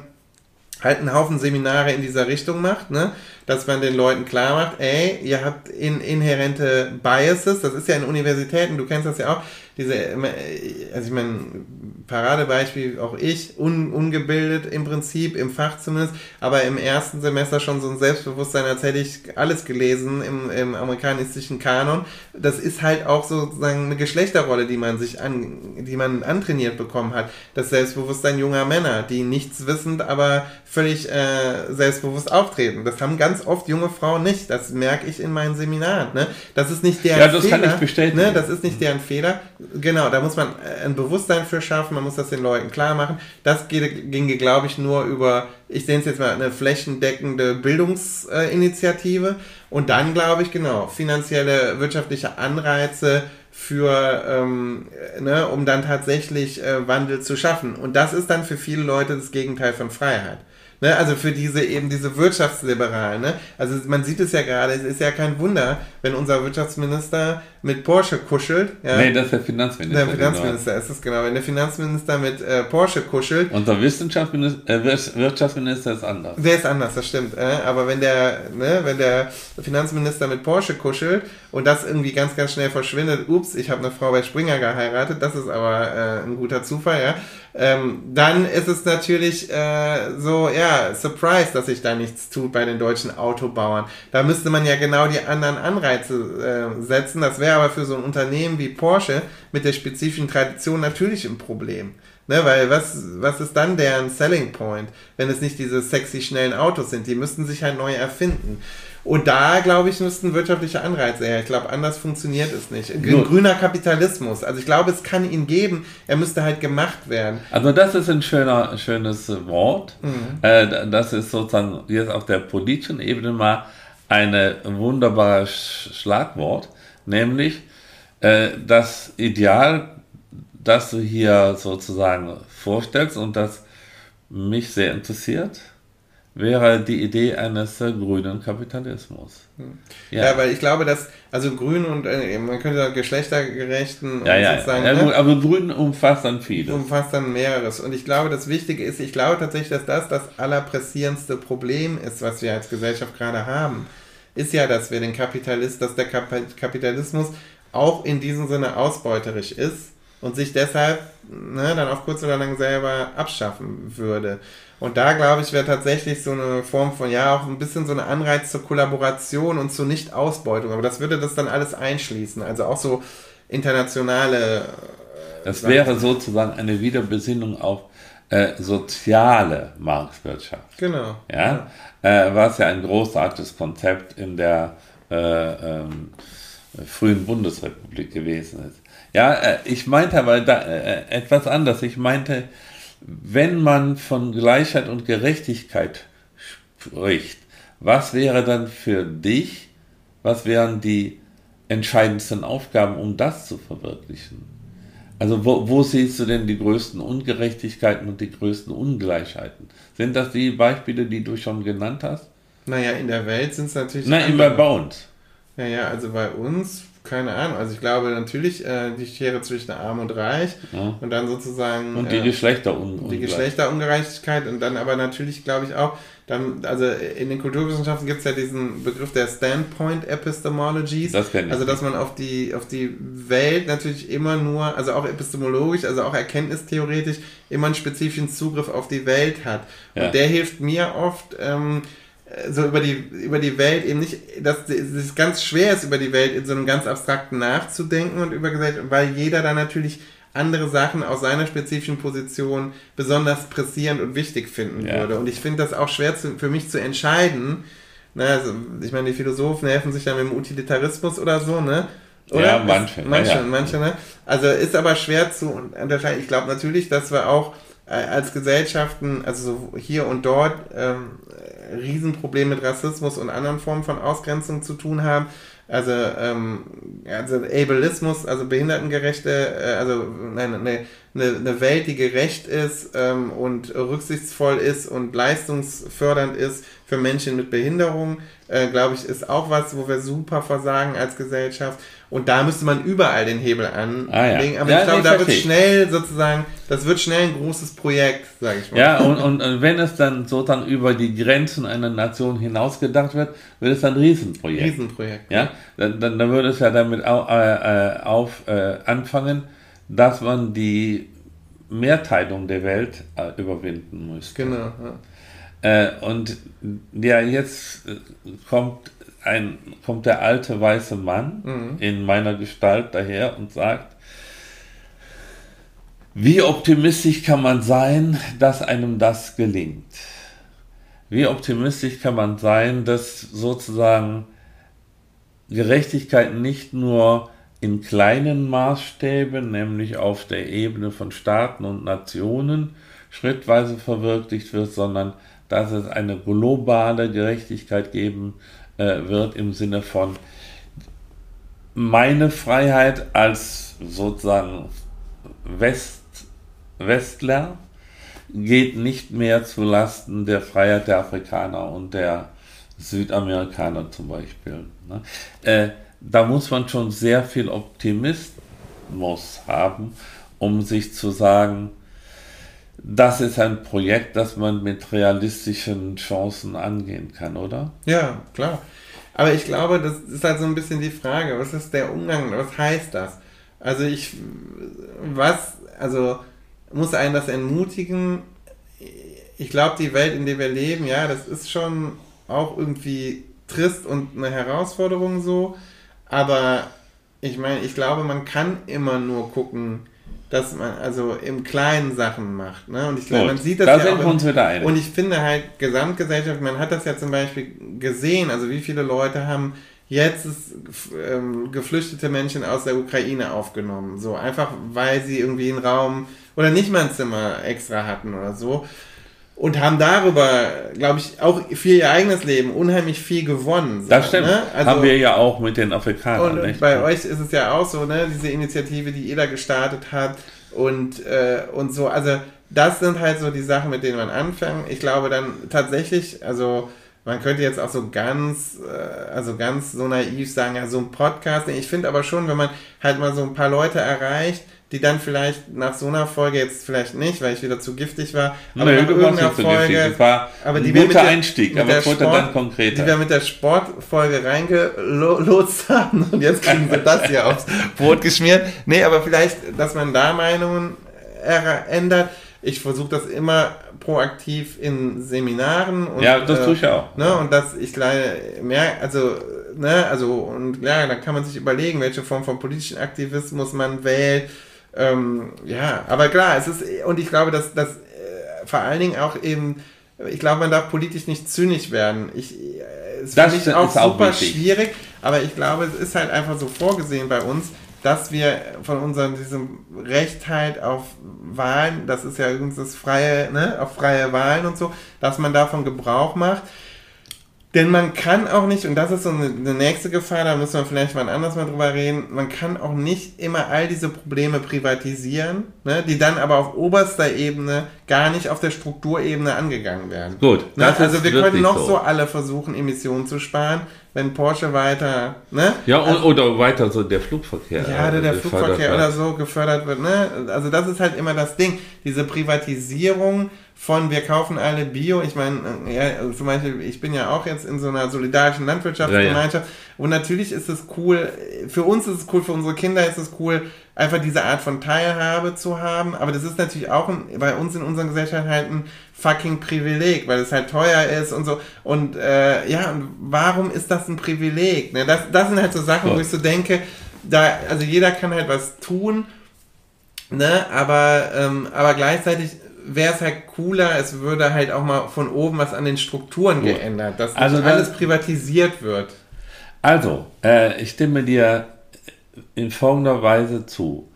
halt einen Haufen Seminare in dieser Richtung macht, ne? dass man den Leuten klar macht, ey, ihr habt in, inhärente Biases, das ist ja in Universitäten, du kennst das ja auch, diese, also ich meine, Paradebeispiel, auch ich, un, ungebildet im Prinzip, im Fach zumindest, aber im ersten Semester schon so ein Selbstbewusstsein, als hätte ich alles gelesen im, im amerikanischen Kanon. Das ist halt auch sozusagen eine Geschlechterrolle, die man sich an, die man antrainiert bekommen hat. Das Selbstbewusstsein junger Männer, die nichts wissend, aber völlig äh, selbstbewusst auftreten. Das haben ganz oft junge Frauen nicht. Das merke ich in meinen Seminaren. Ne? Das ist nicht deren Ja, das Fehler. kann ich bestätigen. Ne? Das ist nicht deren Fehler. Genau, da muss man äh, ein Bewusstsein für schaffen, man muss das den Leuten klar machen. Das ginge, glaube ich, nur über, ich sehe es jetzt mal, eine flächendeckende Bildungsinitiative. Und dann, glaube ich, genau, finanzielle, wirtschaftliche Anreize für, ähm, ne, um dann tatsächlich äh, Wandel zu schaffen. Und das ist dann für viele Leute das Gegenteil von Freiheit. Ne? Also für diese eben diese Wirtschaftsliberalen. Ne? Also man sieht es ja gerade, es ist ja kein Wunder, wenn unser Wirtschaftsminister mit Porsche kuschelt. Ja? Nee, das ist der Finanzminister. Der Finanzminister ist es genau. Wenn der Finanzminister mit äh, Porsche kuschelt. Unser Wissenschaftsminister, äh, Wirtschaftsminister ist anders. Der ist anders, das stimmt. Äh? Aber wenn der, ne, wenn der Finanzminister mit Porsche kuschelt und das irgendwie ganz, ganz schnell verschwindet, ups, ich habe eine Frau bei Springer geheiratet, das ist aber äh, ein guter Zufall, ja ähm, dann ist es natürlich äh, so, ja, Surprise, dass sich da nichts tut bei den deutschen Autobauern. Da müsste man ja genau die anderen Anreize äh, setzen. Das wäre aber für so ein Unternehmen wie Porsche mit der spezifischen Tradition natürlich ein Problem. Ne, weil was, was ist dann deren Selling Point, wenn es nicht diese sexy, schnellen Autos sind? Die müssten sich halt neu erfinden. Und da, glaube ich, müssten wirtschaftliche Anreize her. Ich glaube, anders funktioniert es nicht. Ein grüner Kapitalismus. Also ich glaube, es kann ihn geben. Er müsste halt gemacht werden. Also das ist ein schöner, schönes Wort. Mhm. Äh, das ist sozusagen jetzt auf der politischen Ebene mal ein wunderbares Schlagwort. Nämlich äh, das Ideal, das du hier sozusagen vorstellst und das mich sehr interessiert wäre die Idee eines grünen Kapitalismus. Ja. ja, weil ich glaube, dass, also grün und, äh, man könnte sagen, geschlechtergerechten ja, ja, sozusagen, ja, ne? aber grün umfasst dann vieles. Umfasst dann mehreres. Und ich glaube, das Wichtige ist, ich glaube tatsächlich, dass das das allerpressierendste Problem ist, was wir als Gesellschaft gerade haben, ist ja, dass wir den Kapitalist, dass der Kapitalismus auch in diesem Sinne ausbeuterisch ist und sich deshalb ne, dann auf kurz oder lang selber abschaffen würde. Und da, glaube ich, wäre tatsächlich so eine Form von, ja, auch ein bisschen so eine Anreiz zur Kollaboration und zur Nicht-Ausbeutung. Aber das würde das dann alles einschließen. Also auch so internationale. Äh, das wäre sozusagen eine Wiederbesinnung auf äh, soziale Marktwirtschaft. Genau. Ja, ja. Äh, was ja ein großartiges Konzept in der äh, ähm, frühen Bundesrepublik gewesen ist. Ja, äh, ich meinte aber da, äh, etwas anders. Ich meinte, wenn man von Gleichheit und Gerechtigkeit spricht, was wäre dann für dich, was wären die entscheidendsten Aufgaben, um das zu verwirklichen? Also wo, wo siehst du denn die größten Ungerechtigkeiten und die größten Ungleichheiten? Sind das die Beispiele, die du schon genannt hast? Naja, in der Welt sind es natürlich. Nein, immer bei uns. Naja, also bei uns keine Ahnung. Also ich glaube natürlich äh, die Schere zwischen Arm und Reich ja. und dann sozusagen und die äh, Geschlechterungerechtigkeit. Die Geschlechterungerechtigkeit und dann aber natürlich glaube ich auch, dann, also in den Kulturwissenschaften gibt es ja diesen Begriff der Standpoint Epistemologies. Das ich. Also dass man auf die, auf die Welt natürlich immer nur, also auch epistemologisch, also auch erkenntnistheoretisch, immer einen spezifischen Zugriff auf die Welt hat. Ja. Und der hilft mir oft, ähm, so über die, über die Welt eben nicht, dass es ganz schwer ist, über die Welt in so einem ganz abstrakten nachzudenken und über Gesellschaft, weil jeder da natürlich andere Sachen aus seiner spezifischen Position besonders pressierend und wichtig finden ja. würde. Und ich finde das auch schwer zu, für mich zu entscheiden. Ne, also, ich meine, die Philosophen helfen sich ja mit dem Utilitarismus oder so, ne? Oder? Ja, manche. Manche, ja, ja. manche, ne? Also ist aber schwer zu unterscheiden. Ich glaube natürlich, dass wir auch äh, als Gesellschaften, also so hier und dort, ähm, Riesenproblem mit Rassismus und anderen Formen von Ausgrenzung zu tun haben. Also, ähm, also Ableismus, also behindertengerechte, äh, also eine, eine, eine Welt, die gerecht ist ähm, und rücksichtsvoll ist und leistungsfördernd ist für Menschen mit Behinderung, äh, glaube ich, ist auch was, wo wir super versagen als Gesellschaft. Und da müsste man überall den Hebel anlegen. Ah, ja. Aber ja, ich glaube, da wird schnell sozusagen, das wird schnell ein großes Projekt, sage ich mal. Ja, und, und wenn es dann sozusagen über die Grenzen einer Nation hinausgedacht wird, wird es ein Riesenprojekt. Riesenprojekt. Ja, dann, dann, dann würde es ja damit auf, äh, auf äh, anfangen, dass man die Mehrteilung der Welt äh, überwinden müsste. Genau. Ja. Äh, und ja, jetzt äh, kommt ein, kommt der alte weiße Mann mhm. in meiner Gestalt daher und sagt, wie optimistisch kann man sein, dass einem das gelingt? Wie optimistisch kann man sein, dass sozusagen Gerechtigkeit nicht nur in kleinen Maßstäben, nämlich auf der Ebene von Staaten und Nationen, schrittweise verwirklicht wird, sondern dass es eine globale Gerechtigkeit geben äh, wird im Sinne von meine Freiheit als sozusagen West, Westler geht nicht mehr zu Lasten der Freiheit der Afrikaner und der Südamerikaner zum Beispiel. Ne? Äh, da muss man schon sehr viel Optimismus haben, um sich zu sagen, das ist ein Projekt, das man mit realistischen Chancen angehen kann, oder? Ja, klar. Aber ich glaube, das ist halt so ein bisschen die Frage, was ist der Umgang, was heißt das? Also ich, was, also muss einen das entmutigen? Ich glaube, die Welt, in der wir leben, ja, das ist schon auch irgendwie trist und eine Herausforderung so, aber ich meine, ich glaube, man kann immer nur gucken, dass man also im kleinen Sachen macht. Ne? Und ich glaube, man sieht das da ja sind auch wir uns wieder einig. und ich finde halt Gesamtgesellschaft, man hat das ja zum Beispiel gesehen, also wie viele Leute haben jetzt ähm, geflüchtete Menschen aus der Ukraine aufgenommen, so einfach weil sie irgendwie einen Raum oder nicht mal ein Zimmer extra hatten oder so und haben darüber, glaube ich, auch für ihr eigenes Leben unheimlich viel gewonnen. So, das stimmt. Ne? Also, haben wir ja auch mit den Afrikanern. und nicht? bei euch ist es ja auch so, ne, diese Initiative, die ihr da gestartet hat und, äh, und so, also das sind halt so die Sachen, mit denen man anfängt. Ich glaube dann tatsächlich, also man könnte jetzt auch so ganz, äh, also ganz so naiv sagen, ja, so ein Podcast. Ich finde aber schon, wenn man halt mal so ein paar Leute erreicht, die dann vielleicht nach so einer Folge jetzt vielleicht nicht, weil ich wieder zu giftig war, aber Nö, nach irgendeiner. Folge, Das war aber die wir guter mit der- Einstieg, mit aber der wurde Sport- dann konkreter. die wir mit der Sportfolge reingelotst haben und jetzt kriegen sie das hier aufs Brot geschmiert. Nee, aber vielleicht, dass man da Meinungen äh, ändert. Ich versuche das immer proaktiv in Seminaren und ja, das äh, tue ich auch. Ne, und dass ich leider mehr, also, ne, also, und ja, dann kann man sich überlegen, welche Form von politischen Aktivismus man wählt. Ähm, ja, aber klar, es ist, und ich glaube, dass das äh, vor allen Dingen auch eben, ich glaube, man darf politisch nicht zynisch werden. Ich, äh, es Das finde ich auch ist auch super wichtig. schwierig, aber ich glaube, es ist halt einfach so vorgesehen bei uns, dass wir von unserem diesem Recht halt auf Wahlen, das ist ja übrigens das freie, ne, auf freie Wahlen und so, dass man davon Gebrauch macht. Denn man kann auch nicht, und das ist so eine, eine nächste Gefahr, da müssen wir vielleicht mal anders mal drüber reden, man kann auch nicht immer all diese Probleme privatisieren, ne, die dann aber auf oberster Ebene gar nicht auf der Strukturebene angegangen werden. Gut, Ne? Also wir können noch so. so. alle versuchen, Emissionen zu sparen, wenn Porsche weiter, ne? Ja, und, oder weiter so der Flugverkehr. Ja, oder äh, der Flugverkehr oder so gefördert wird. Ne? Also das ist halt immer das Ding. Diese Privatisierung von wir kaufen alle Bio. Ich meine, äh, ja, also zum Beispiel, ich bin ja auch jetzt in so einer solidarischen Landwirtschaftsgemeinschaft. Und natürlich ist es cool, für uns ist es cool, für unsere Kinder ist es cool, einfach diese Art von Teilhabe zu haben. Aber das ist natürlich auch ein, bei uns in unserer Gesellschaft halt ein fucking Privileg, weil es halt teuer ist und so. Und äh, ja, und warum ist das ein Privileg? Ne? Das, das sind halt so Sachen, wo Ja. ich so denke, da, also jeder kann halt was tun, ne, aber, ähm, aber gleichzeitig wäre es halt cooler, es würde halt auch mal von oben was an den Strukturen Gut. geändert, dass Also dann- alles privatisiert wird. Also, äh, ich stimme dir in folgender Weise zu.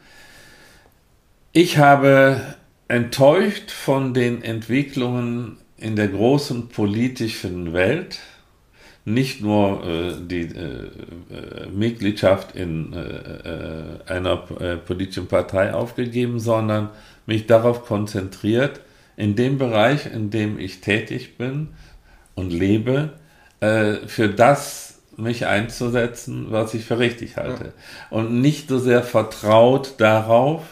Ich habe enttäuscht von den Entwicklungen in der großen politischen Welt, nicht nur äh, die äh, äh, Mitgliedschaft in äh, äh, einer politischen Partei aufgegeben, sondern mich darauf konzentriert, in dem Bereich, in dem ich tätig bin und lebe, äh, für das mich einzusetzen, was ich für richtig halte. Und nicht so sehr vertraut darauf,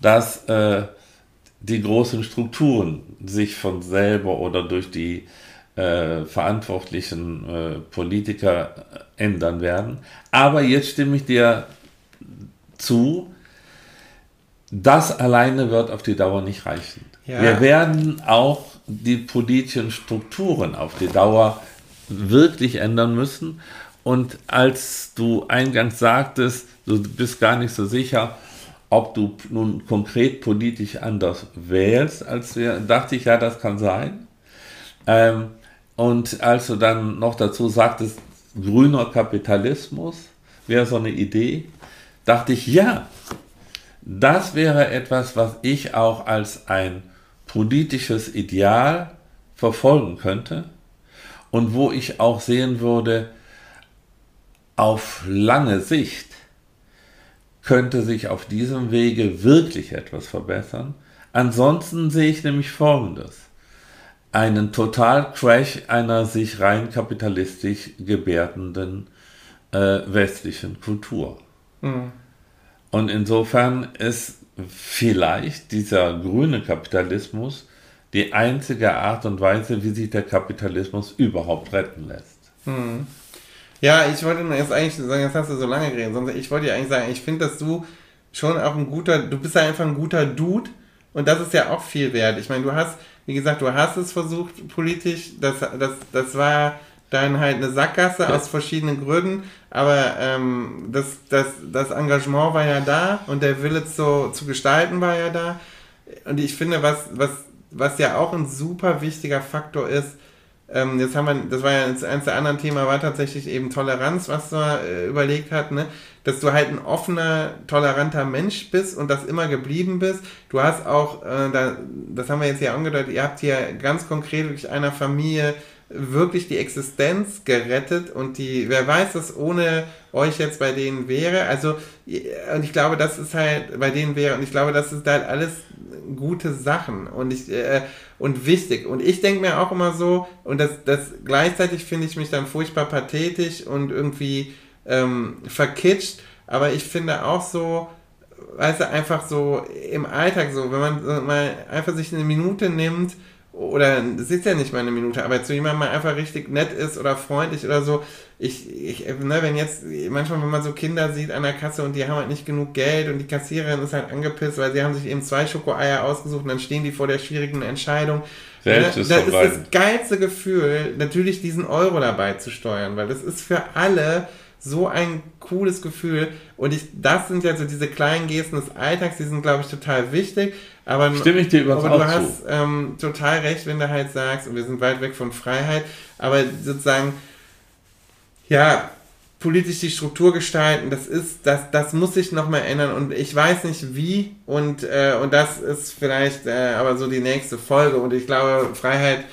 dass äh, die großen Strukturen sich von selber oder durch die äh, verantwortlichen äh, Politiker äh, ändern werden. Aber jetzt stimme ich dir zu, das alleine wird auf die Dauer nicht reichen. Ja. Wir werden auch die politischen Strukturen auf die Dauer wirklich ändern müssen. Und als du eingangs sagtest, du bist gar nicht so sicher, ob du nun konkret politisch anders wählst, als wir, dachte ich, ja, das kann sein. Ähm, und als du dann noch dazu sagtest, grüner Kapitalismus wäre so eine Idee, dachte ich, ja, das wäre etwas, was ich auch als ein politisches Ideal verfolgen könnte und wo ich auch sehen würde, auf lange Sicht könnte sich auf diesem Wege wirklich etwas verbessern, Ansonsten sehe ich nämlich Folgendes. Einen Total-Crash einer sich rein kapitalistisch gebärdenden äh, westlichen Kultur. Mhm. Und insofern ist vielleicht dieser grüne Kapitalismus die einzige Art und Weise, wie sich der Kapitalismus überhaupt retten lässt. Mhm. Ja, ich wollte jetzt eigentlich sagen, jetzt hast du so lange geredet, sonst ich wollte dir eigentlich sagen, ich finde, dass du schon auch ein guter, du bist ja einfach ein guter Dude und das ist ja auch viel wert. Ich meine, du hast, wie gesagt, du hast es versucht politisch, das, das, das war dann halt eine Sackgasse ja. aus verschiedenen Gründen, aber ähm, das, das, das Engagement war ja da und der Wille zu, zu gestalten war ja da. Und ich finde, was, was, was ja auch ein super wichtiger Faktor ist, ähm, jetzt haben wir, das war ja eins der anderen Themen, war tatsächlich eben Toleranz, was du äh, überlegt hat, ne? dass du halt ein offener, toleranter Mensch bist und das immer geblieben bist. Du hast auch, äh, da, das haben wir jetzt hier angedeutet, ihr habt hier ganz konkret wirklich einer Familie wirklich die Existenz gerettet und die, wer weiß, was ohne euch jetzt bei denen wäre. Also, und ich glaube, das ist halt bei denen wäre, und ich glaube, das ist halt alles gute Sachen und ich, äh, und wichtig. Und ich denke mir auch immer so, und das, das gleichzeitig finde ich mich dann furchtbar pathetisch und irgendwie ähm, verkitscht, aber ich finde auch so, weißt du, einfach so im Alltag so, wenn man mal einfach sich eine Minute nimmt, oder es ist ja nicht mal eine Minute, aber zu jemandem mal einfach richtig nett ist oder freundlich oder so. Ich, ich, ne, wenn jetzt, manchmal, wenn man so Kinder sieht an der Kasse und die haben halt nicht genug Geld und die Kassiererin ist halt angepisst, weil sie haben sich eben zwei Schokoeier ausgesucht und dann stehen die vor der schwierigen Entscheidung. Selbst ne, ist das ist das geilste Gefühl, natürlich diesen Euro dabei zu steuern, weil das ist für alle so ein cooles Gefühl. Und ich, das sind ja so diese kleinen Gesten des Alltags, die sind, glaube ich, total wichtig. Aber, Stimme ich dir aber du hast ähm, total recht, wenn du halt sagst, wir sind weit weg von Freiheit, aber sozusagen, ja, politisch die Struktur gestalten, das ist, das, das muss sich nochmal ändern und ich weiß nicht wie und, äh, und das ist vielleicht äh, aber so die nächste Folge und ich glaube, Freiheit,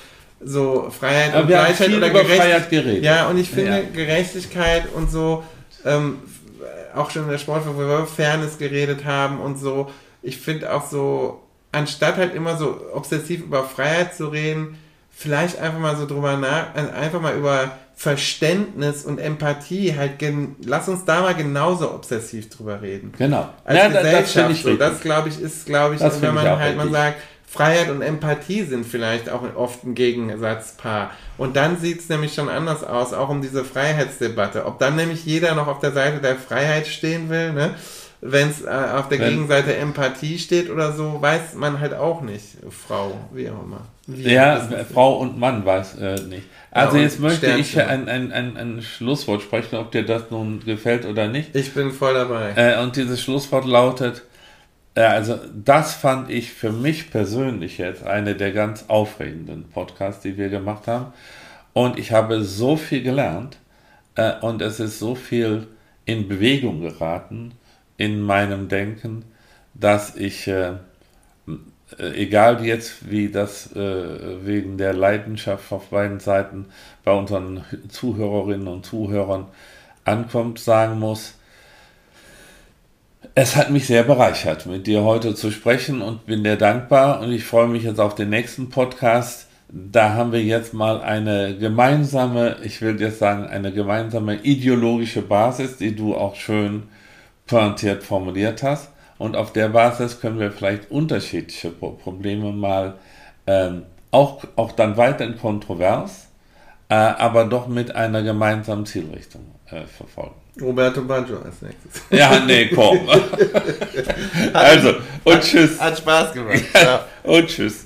so Freiheit aber und Gleichheit oder Gerechtigkeit. Ja, und ich finde ja. Gerechtigkeit und so, ähm, auch schon in der Sport, wo wir über Fairness geredet haben und so, ich finde auch so, anstatt halt immer so obsessiv über Freiheit zu reden, vielleicht einfach mal so drüber nach, also einfach mal über Verständnis und Empathie halt, lass uns da mal genauso obsessiv drüber reden. Genau. Als ja, Gesellschaft. Das, so. das glaube ich, ist, glaube ich, das wenn man halt mal sagt, Freiheit und Empathie sind vielleicht auch oft ein Gegensatzpaar. Und dann sieht es nämlich schon anders aus, auch um diese Freiheitsdebatte. Ob dann nämlich jeder noch auf der Seite der Freiheit stehen will, ne? Wenn es äh, auf der Wenn, Gegenseite Empathie steht oder so, weiß man halt auch nicht, Frau, wie auch immer. Wie ja, Frau und Mann weiß äh, nicht. Also ja, jetzt möchte Sternchen. ich ein, ein, ein, ein Schlusswort sprechen, ob dir das nun gefällt oder nicht. Ich bin voll dabei. Äh, und dieses Schlusswort lautet, äh, also das fand ich für mich persönlich jetzt eine der ganz aufregenden Podcasts, die wir gemacht haben. Und ich habe so viel gelernt äh, und es ist so viel in Bewegung geraten in meinem Denken, dass ich, äh, äh, egal jetzt wie das äh, wegen der Leidenschaft auf beiden Seiten bei unseren Zuhörerinnen und Zuhörern ankommt, sagen muss, es hat mich sehr bereichert, mit dir heute zu sprechen und bin dir dankbar und ich freue mich jetzt auf den nächsten Podcast. Da haben wir jetzt mal eine gemeinsame, ich will jetzt sagen, eine gemeinsame ideologische Basis, die du auch schön pointiert formuliert hast. Und auf der Basis können wir vielleicht unterschiedliche Probleme mal ähm, auch, auch dann weiterhin kontrovers, äh, aber doch mit einer gemeinsamen Zielrichtung äh, verfolgen. Roberto Baggio als nächstes. Ja, nee, komm. also, und tschüss. Hat Spaß gemacht. Ja, und tschüss.